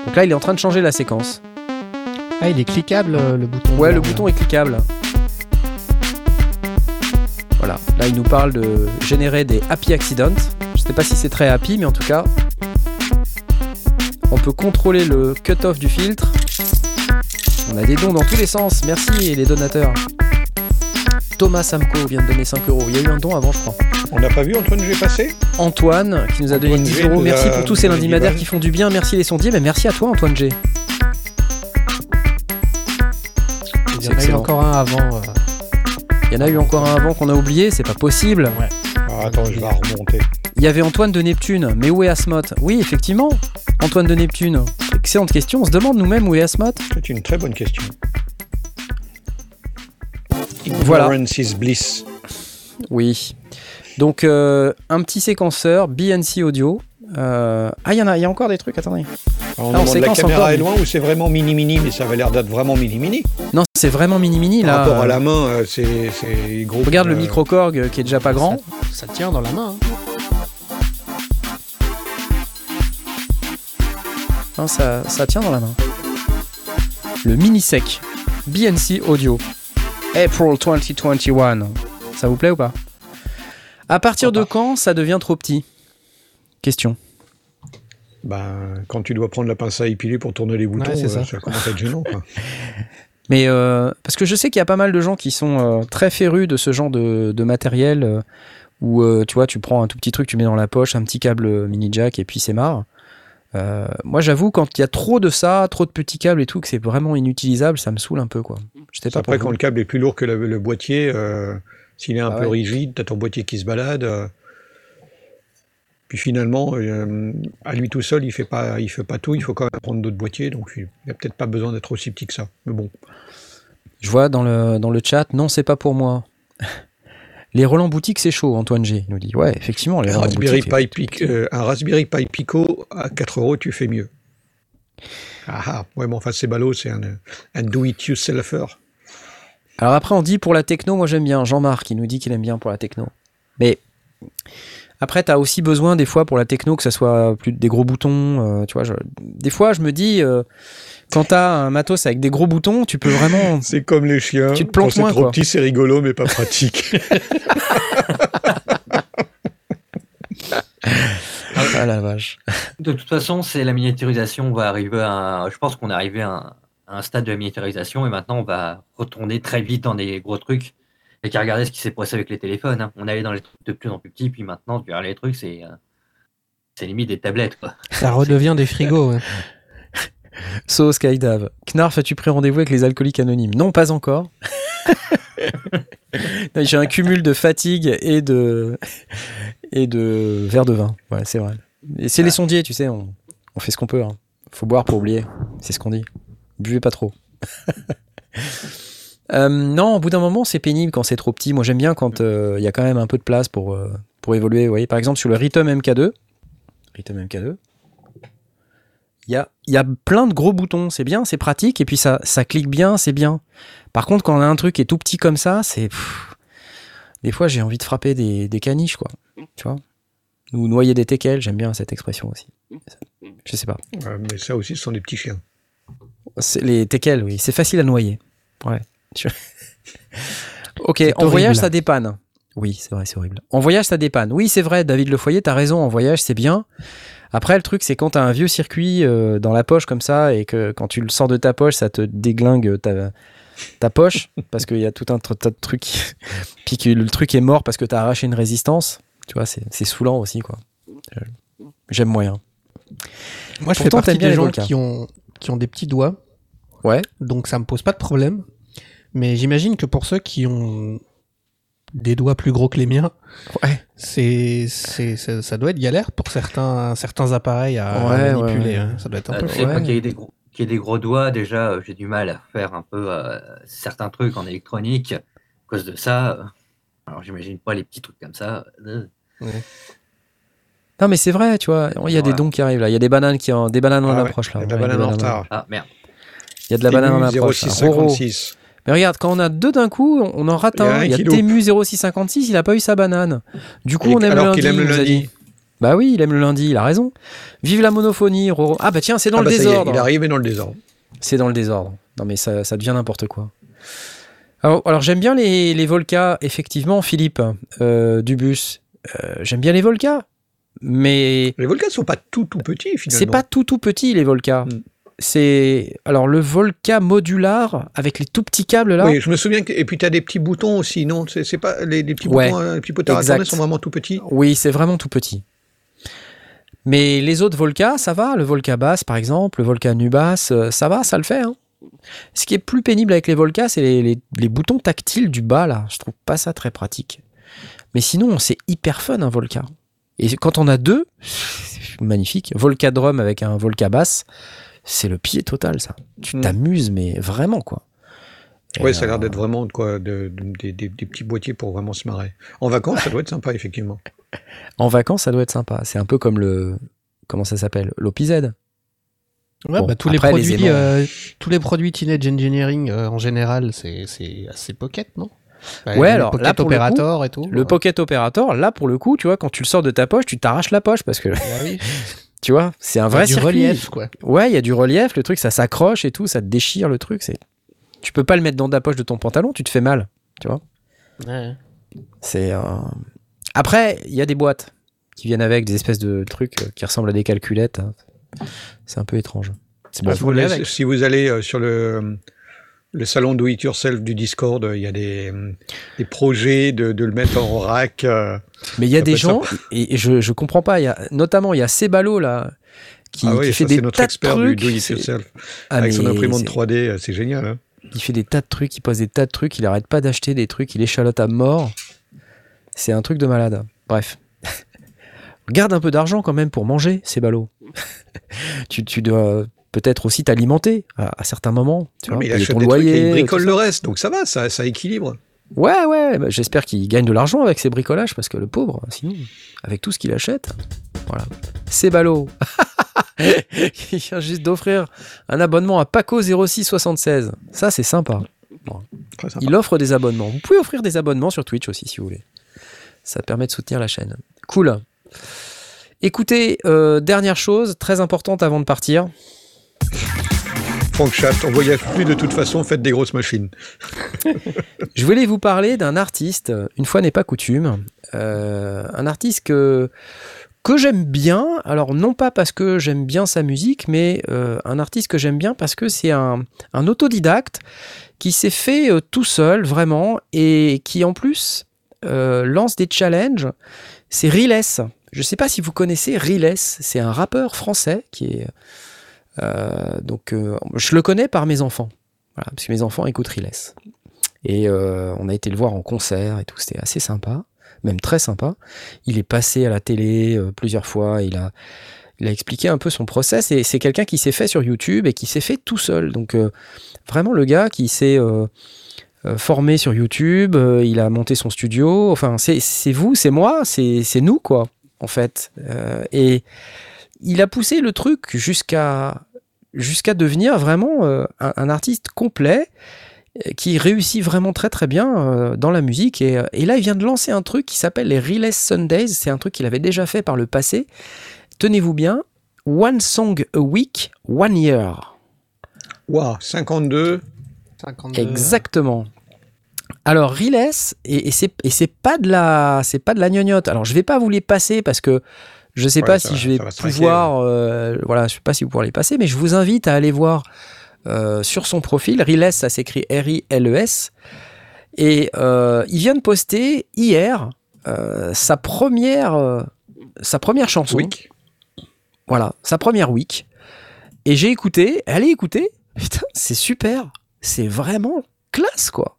Donc là, il est en train de changer la séquence. Ah, il est cliquable euh, le bouton. Ouais, le bouton est cliquable. Voilà, là il nous parle de générer des happy accidents. Je sais pas si c'est très happy, mais en tout cas, on peut contrôler le cut-off du filtre. On a des dons dans tous les sens. Merci les donateurs. Thomas Samco vient de donner 5 euros. Il y a eu un don avant, je crois. On n'a pas vu Antoine G passer Antoine qui nous a donné Antoine 10 G euros. Merci pour tous ces lundis 10 madères balles. qui font du bien. Merci les sondiers. Mais merci à toi, Antoine G. Il y en a eu encore un avant. euh, Il y en a eu encore un avant qu'on a oublié. C'est pas possible. Ah, Attends, je vais remonter. Il y avait Antoine de Neptune, mais où est Asmoth? Oui, effectivement, Antoine de Neptune. Excellente question, on se demande nous-mêmes où est Asmoth? C'est une très bonne question. Voilà. Ignorance is bliss. Oui. Donc, euh, un petit séquenceur BNC audio. Euh, Ah, il y en a, il y a encore des trucs, attendez. Alors, on Ah, on la séquence caméra encore, est mais- loin ou c'est vraiment mini-mini, mais ça avait l'air d'être vraiment mini-mini. Non, c'est vraiment mini-mini Par là. rapport à la main, euh, c'est c'est gros. Regarde le micro-corg qui est déjà pas grand. Ça, ça tient dans la main. hein. Hein, ça, ça tient dans la main. Le mini-sec. BNC audio. April 2021. Ça vous plaît ou pas? À partir de quand ça devient trop petit? Question. Ben, quand tu dois prendre la pince à épiler pour tourner les boutons, Ouais, c'est euh, ça. ça commence à être gênant. Quoi. Mais euh, parce que je sais qu'il y a pas mal de gens qui sont euh, très férus de ce genre de, de matériel euh, où euh, tu vois, tu prends un tout petit truc, tu mets dans la poche, un petit câble mini jack et puis c'est marre. Euh, moi, j'avoue, quand il y a trop de ça, trop de petits câbles et tout, que c'est vraiment inutilisable, ça me saoule un peu quoi. Je sais pas Après, quand vous. le câble est plus lourd que le, le boîtier, euh, s'il est un Ah peu ouais. rigide, t'as ton boîtier qui se balade. euh, puis finalement, euh, à lui tout seul, il fait pas, il fait pas tout. Il faut quand même prendre d'autres boîtiers, donc il n'a peut-être pas besoin d'être aussi petit que ça. Mais bon, Je vois dans le, dans le chat, non, c'est pas pour moi. Les relents boutiques, c'est chaud, Antoine G nous dit. Ouais, effectivement, les un relents Raspberry. Pi euh, un Raspberry Pi Pico à 4 euros, tu fais mieux. Ah ah, ouais, mais enfin, c'est ballot, c'est un, un do-it-yourselfer. Alors après, on dit pour la techno, moi j'aime bien. Jean-Marc, il nous dit qu'il aime bien pour la techno. Mais après, tu as aussi besoin des fois pour la techno que ça soit plus des gros boutons. euh, tu vois, je- des fois, je me dis, euh, quand tu as un matos avec des gros boutons, tu peux vraiment. C'est comme les chiens. Tu te plantes Quand c'est moins, trop quoi. petit, c'est rigolo, mais pas pratique. Ah la vache. De toute façon, c'est la miniaturisation. On va arriver à un- je pense qu'on est arrivé à un, à un stade de la miniaturisation et maintenant on va retourner très vite dans des gros trucs. Et qu'à regarder ce qui s'est passé avec les téléphones. hein. On allait dans les trucs de plus en plus petits, puis maintenant, tu regardes les trucs, c'est euh, c'est limite des tablettes. Quoi. Ça redevient des frigos. ouais. So Skydive. Knarf, as-tu pris rendez-vous avec les alcooliques anonymes? Non, pas encore. J'ai un cumul de fatigue et de et de verre de vin. Ouais, c'est vrai. Et c'est les sondiers, tu sais, on, on fait ce qu'on peut. hein. Faut boire pour oublier. C'est ce qu'on dit. Buvez pas trop. Euh, non, au bout d'un moment, c'est pénible quand c'est trop petit. Moi, j'aime bien quand euh, il y a quand même un peu de place pour, euh, pour évoluer. Vous voyez, par exemple, sur le Rhythm MK2, Rhythm MK2, il y a, y a plein de gros boutons. C'est bien, c'est pratique. Et puis, ça, ça clique bien, c'est bien. Par contre, quand on a un truc qui est tout petit comme ça, c'est. Des fois, j'ai envie de frapper des, caniches, quoi. Tu vois? Ou noyer des teckels, j'aime bien cette expression aussi. Je sais pas. Mais ça aussi, ce sont des petits chiens. C'est- Les teckels, oui, c'est facile à noyer. Ouais. Tu- ok, en voyage, ça dépanne. Oui, c'est vrai, c'est horrible. En voyage, ça dépanne. Oui, c'est vrai, David Le Foyer, t'as raison, en voyage, c'est bien. Après, le truc, c'est quand t'as un vieux circuit euh, dans la poche comme ça et que quand tu le sors de ta poche, ça te déglingue ta, ta poche parce qu'il y a tout un tas de trucs. Puis que le truc est mort parce que t'as arraché une résistance. Tu vois, c'est c'est saoulant aussi, quoi. Euh, J'aime moyen. Moi, je fais Pourtant, partie t'aimes bien des les gens qui ont, qui ont des petits doigts, Ouais. donc ça me pose pas de problème. Mais j'imagine que pour ceux qui ont des doigts plus gros que les miens, Ouais. c'est, c'est, ça, ça doit être galère pour certains, certains appareils à, à Ouais, manipuler. ouais, ouais. hein. Ça doit être un Euh, peu sais, ouais. qui ai des gros, qui ai des gros doigts, déjà, euh, j'ai du mal à faire un peu euh, certains trucs en électronique. À cause de ça, euh, alors j'imagine pas les petits trucs comme ça. euh, Non, mais c'est vrai, tu vois. Il y a des dons qui arrivent là. Il y a des bananes qui en, des bananes en Ah ouais, approche là. il y a de la banane en retard. Ah merde. Il y a de la banane en approche. là. Roro, 0656. Mais regarde, quand on a deux d'un coup, on en rate Il y a un. Il y a. Temu 0656, il a pas eu sa banane. Du coup, Et- on aime alors le lundi. aime le lundi. Bah oui, il aime le lundi, il a raison. Vive la monophonie, Roro. Ah bah tiens, c'est dans Ah le bah, est, désordre. il est arrivé dans le désordre. C'est dans le désordre. Non mais ça, ça devient n'importe quoi. Alors, alors, j'aime bien les, les Volcas, effectivement, Philippe euh, Dubus. Euh, j'aime bien les Volcas, mais Les Volcas sont pas tout tout petits finalement. c'est pas tout tout petit les Volcas. Mm. C'est alors le Volca modular avec les tout petits câbles là. Oui, je me souviens que et puis tu as des petits boutons aussi, non? C'est pas les, les petits Ouais. boutons, euh, les petits potards à sont vraiment tout petits? Oui, c'est vraiment tout petit. Mais les autres Volcas, ça va. Le Volca basse, par exemple, le Volca Nubas, euh, ça va, ça le fait. hein. Ce qui est plus pénible avec les Volcas, c'est les, les- les boutons tactiles du bas, là. Je trouve pas ça très pratique. Mais sinon, c'est hyper fun, un Volca. Et quand on a deux, c'est magnifique. Volca drum avec un Volca basse, c'est le pied total, ça. Tu Mm. t'amuses, mais vraiment, quoi. Et, Ouais, ça a euh, l'air d'être vraiment quoi, de, de- des, petits boîtiers pour vraiment se marrer. En vacances, ça doit être sympa effectivement. En vacances, ça doit être sympa. C'est un peu comme le. Comment ça s'appelle? L'OPZ. Ouais, Bon, bah, tous, les après, les produits, euh, tous les produits Teenage Engineering euh, en général, c'est c'est assez pocket, non? Bah, Ouais, le alors, Pocket là, pour le Operator et tout. Le ouais. Pocket Operator, là pour le coup, tu vois, quand tu le sors de ta poche, tu t'arraches la poche parce que, Bah oui. tu vois, c'est un Il y a vrai du circuit. relief, quoi. Ouais, il y a du relief, le truc, ça s'accroche et tout, ça te déchire le truc. C'est, tu peux pas le mettre dans ta poche de ton pantalon, tu te fais mal. Ouais. C'est. euh, Après, il y a des boîtes qui viennent avec des espèces de trucs euh, qui ressemblent à des calculettes. hein. C'est un peu étrange. C'est bon. Si vous, allez- si vous allez sur le, le salon Do It Yourself du Discord, il y a des, des projets de, de le mettre en rack. euh. Mais il y a des gens, et, et je, je comprends pas, il y a, notamment il y a Cébalo là, qui, ah oui, qui fait ça, des notre tas de expert trucs. du Do It Yourself. Ah, avec son imprimante c'est- 3D, euh, c'est génial. hein. Il fait des tas de trucs, il pose des tas de trucs, il arrête pas d'acheter des trucs, il échalote à mort. C'est un truc de malade. Bref. Garde un peu d'argent quand même pour manger, ces ballots. tu, tu dois peut-être aussi t'alimenter à, à certains moments. Tu Non, vois, mais il achète ton des trucs et loyer. il bricole le reste, donc ça va, ça, ça équilibre. Ouais, ouais, bah, j'espère qu'il gagne de l'argent avec ses bricolages parce que le pauvre, sinon, avec tout ce qu'il achète, voilà. Ces ballots. il vient juste d'offrir un abonnement à Paco 0676. Ça, c'est sympa. Il offre des abonnements. Vous pouvez offrir des abonnements sur Twitch aussi si vous voulez. Ça permet de soutenir la chaîne. Cool. Écoutez, euh, dernière chose très importante avant de partir. Franck Chat, on voyage plus de toute façon, faites des grosses machines. Je voulais vous parler d'un artiste, une fois n'est pas coutume, euh, un artiste que, que j'aime bien, alors non pas parce que j'aime bien sa musique, mais euh, un artiste que j'aime bien parce que c'est un, autodidacte qui s'est fait euh, tout seul, vraiment, et qui en plus lance des challenges. C'est Riles. Je ne sais pas si vous connaissez Riles, c'est un rappeur français qui est... euh, donc, euh, je le connais par mes enfants, parce que mes enfants écoutent Riles. Et euh, on a été le voir en concert et tout, c'était assez sympa, même très sympa. Il est passé à la télé plusieurs fois, il a, expliqué un peu son process, et c'est quelqu'un qui s'est fait sur YouTube et qui s'est fait tout seul. Donc vraiment le gars qui s'est formé sur YouTube, il a monté son studio, enfin c'est vous, c'est moi, c'est nous quoi, en fait. Et il a poussé le truc jusqu'à jusqu'à devenir vraiment euh, un, un artiste complet euh, qui réussit vraiment très très bien euh, dans la musique. Et, et là, il vient de lancer un truc qui s'appelle les Relay Sundays. C'est un truc qu'il avait déjà fait par le passé. Tenez-vous bien, One Song a Week, One Year. Waouh, 52. 52. Exactement. Alors Riles et, et c'est et c'est pas de la c'est pas de la gnognotte. Alors je vais pas vous les passer parce que je sais Ouais, pas si va- je vais va pouvoir euh, voilà je sais pas si vous pourrez les passer mais je vous invite à aller voir euh, sur son profil Riles ça s'écrit R I L E S et euh, il vient de poster hier sa première sa première chanson Week. voilà, sa première week. Et j'ai écouté, allez écouter, putain, c'est super, c'est vraiment classe quoi.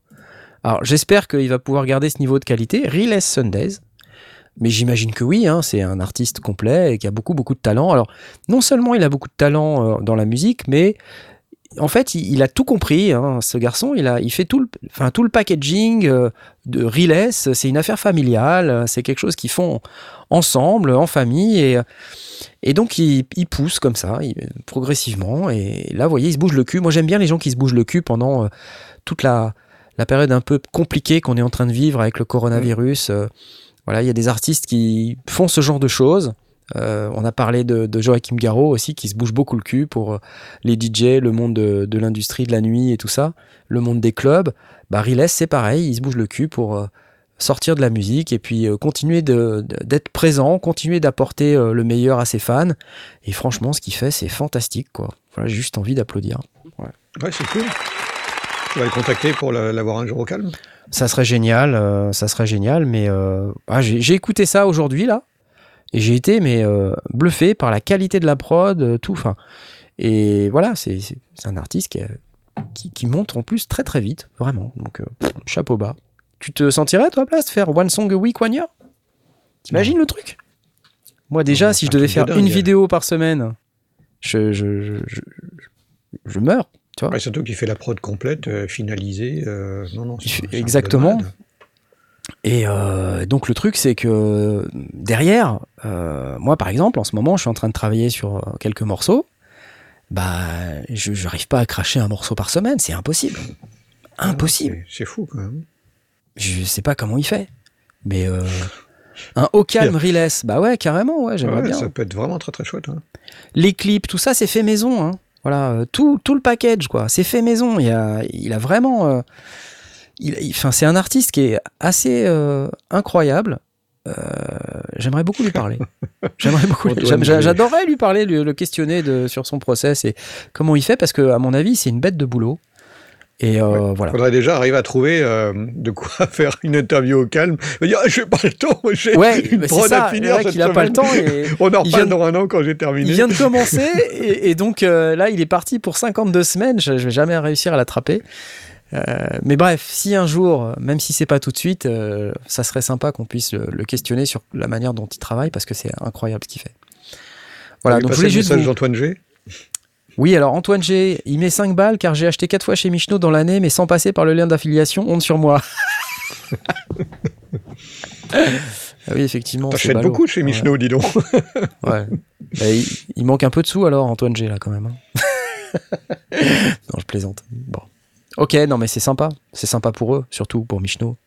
Alors j'espère qu'il va pouvoir garder ce niveau de qualité, Real Sundays. Mais j'imagine que oui, hein, c'est un artiste complet et qui a beaucoup beaucoup de talent. Alors non seulement il a beaucoup de talent euh, dans la musique, mais en fait, il, il a tout compris, hein, ce garçon. Il, a, il fait tout le, enfin, tout le packaging euh, de Reless. C'est une affaire familiale. C'est quelque chose qu'ils font ensemble, en famille. Et, et donc, il, il pousse comme ça, il- progressivement. Et là, vous voyez, il se bouge le cul. Moi, j'aime bien les gens qui se bougent le cul pendant euh, toute la, la période un peu compliquée qu'on est en train de vivre avec le coronavirus. Euh, voilà, il y a des artistes qui font ce genre de choses. Euh, on a parlé de, Joachim Garraud aussi, qui se bouge beaucoup le cul pour euh, les DJ, le monde de, l'industrie de la nuit et tout ça, le monde des clubs. Bah, Riles, c'est pareil, il se bouge le cul pour euh, sortir de la musique et puis continuer d'être présent, continuer d'apporter le meilleur à ses fans. Et franchement, ce qu'il fait, c'est fantastique, quoi. Voilà, j'ai juste envie d'applaudir. Ouais, c'est cool. Tu vas le contacter pour la- l'avoir un jour au calme Ça serait génial, euh, ça serait génial, mais euh, ah, j'ai écouté ça aujourd'hui là, et j'ai été mais euh, bluffé par la qualité de la prod, tout. Et voilà, c'est un artiste qui, est- qui, qui monte en plus très très vite, vraiment. Donc chapeau bas. Tu te sentirais à toi place de faire one song a week one year? T'imagines le truc? Moi déjà, si je devais faire une vidéo par semaine, je, je, je, je meurs. Tu vois Ouais, Surtout qu'il fait la prod complète, euh, finalisée. euh, non, exactement. Et euh, donc le truc c'est que derrière, moi par exemple en ce moment je suis en train de travailler sur quelques morceaux, bah je n'arrive pas à cracher un morceau par semaine, c'est impossible. Impossible. C'est- C'est fou quand même. Je sais pas comment il fait. Mais euh, un au calme Reless, bah ouais carrément, ouais j'aimerais Ouais, bien. ça peut être vraiment très très chouette. hein. Les clips, tout ça c'est fait maison. Hein. Voilà, euh, tout, tout le package quoi, c'est fait maison. Il a, il a vraiment... euh, il, il- c'est un artiste qui est assez euh, incroyable. Euh, J'aimerais beaucoup lui parler. J'aimerais beaucoup. J'adorerais lui parler, le, le questionner de, sur son process et comment il fait, parce que à mon avis, c'est une bête de boulot. Et euh, voilà. faudrait déjà arriver à trouver euh, de quoi faire une interview au calme. Il dire, ah, j'ai pas le temps, j'ai Ouais, une bah, c'est prod ça. à finir cette il a pas le temps et On en reparle dans un an quand j'ai terminé. il vient de commencer et, et donc euh, là, il est parti pour 52 semaines. Je, je vais jamais réussir à l'attraper. Mais bref, si un jour, même si c'est pas tout de suite, ça serait sympa qu'on puisse le, le questionner sur la manière dont il travaille parce que c'est incroyable ce qu'il fait. Voilà, donc je voulais juste vous- d'Antoine G. Oui, alors Antoine G, il met 5 balles car j'ai acheté 4 fois chez Michno dans l'année, mais sans passer par le lien d'affiliation, honte sur moi. ah oui, effectivement. T'achètes beaucoup chez Ouais. Michno, dis donc. Ouais. Il, il manque un peu de sous alors, Antoine G, là, quand même. hein. non, je plaisante. Bon. Ok, non, mais c'est sympa. C'est sympa pour eux, surtout pour Michno.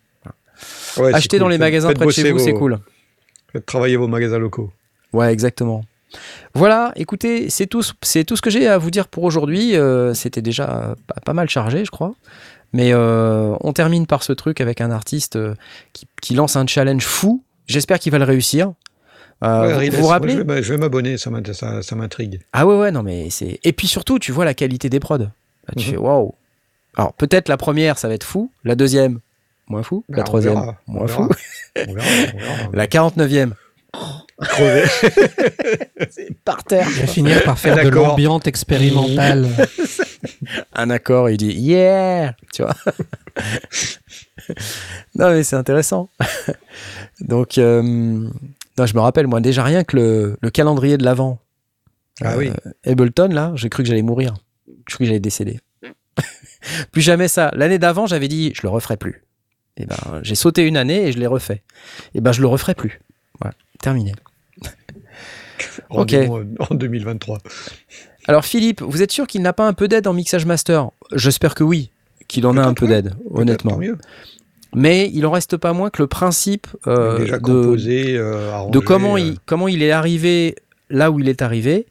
Ouais, Acheter dans les magasins faites près de chez vous, c'est cool. Faites travailler vos magasins locaux. Ouais, exactement. Voilà, écoutez, c'est tout, c'est tout ce que j'ai à vous dire pour aujourd'hui. Euh, C'était déjà euh, pas, pas mal chargé, je crois. Mais euh, on termine par ce truc avec un artiste qui, qui lance un challenge fou. J'espère qu'il va le réussir. Euh, Ouais, vous- Riles, vous rappelez je vais m'a- je vais m'abonner, ça m'int- ça- ça m'intrigue. Ah ouais, ouais, non, mais c'est. Et puis surtout, tu vois la qualité des prods. Là, tu Mhm. fais waouh. Alors peut-être la première, ça va être fou. La deuxième, moins fou. Bah, La troisième, verra, moins verra. fou. On verra, on verra. La 49e, Crevé. par terre. Il va finir par faire de l'ambiante expérimentale. Un accord, il dit yeah, tu vois. non, mais c'est intéressant. Donc, euh, non, je me rappelle, moi, déjà rien que le, le calendrier de l'avant. Ah oui. Ableton, là, j'ai cru que j'allais mourir. J'ai cru que j'allais décéder. plus jamais ça. L'année d'avant, j'avais dit, je le referai plus. Et ben, j'ai sauté une année et je l'ai refait. Et ben, je le referai plus. Voilà, terminé. Ok. En 2023. Alors, Philippe, vous êtes sûr qu'il n'a pas un peu d'aide en mixage master? J'espère que oui, qu'il en a un peu d'aide, honnêtement. mieux. Mais il en reste pas moins que le principe euh, de, composé, euh, arrangé. de comment, euh, il, comment il est arrivé là où il est arrivé,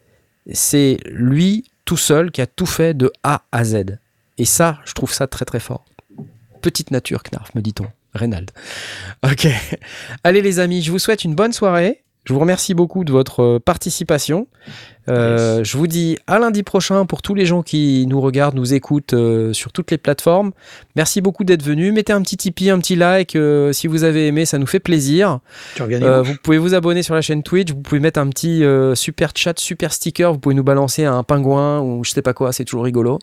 c'est lui tout seul qui a tout fait de A à Z. Et ça, je trouve ça très très fort. Petite nature, Knarf, me dit-on. Reynald. Ok. Allez les amis, je vous souhaite une bonne soirée. Je vous remercie beaucoup de votre euh, participation. Euh, Je vous dis à lundi prochain pour tous les gens qui nous regardent, nous écoutent euh, sur toutes les plateformes. Merci beaucoup d'être venus. Mettez un petit Tipeee, un petit like euh, si vous avez aimé, ça nous fait plaisir. Vous pouvez vous abonner sur la chaîne Twitch, vous pouvez mettre un petit super chat, super sticker, vous pouvez nous balancer un pingouin ou je sais pas quoi, c'est toujours rigolo.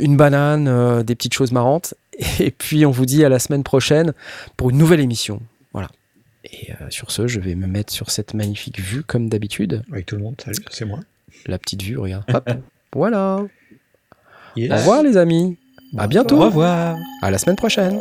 Une banane, des petites choses marrantes. Et puis on vous dit à la semaine prochaine pour une nouvelle émission. Voilà. Et euh, sur ce, je vais me mettre sur cette magnifique vue comme d'habitude. Avec tout le monde, salut, c'est moi. La petite vue, regarde. Hop. voilà. Yes. Au revoir les amis. À bientôt. Au revoir. À la semaine prochaine.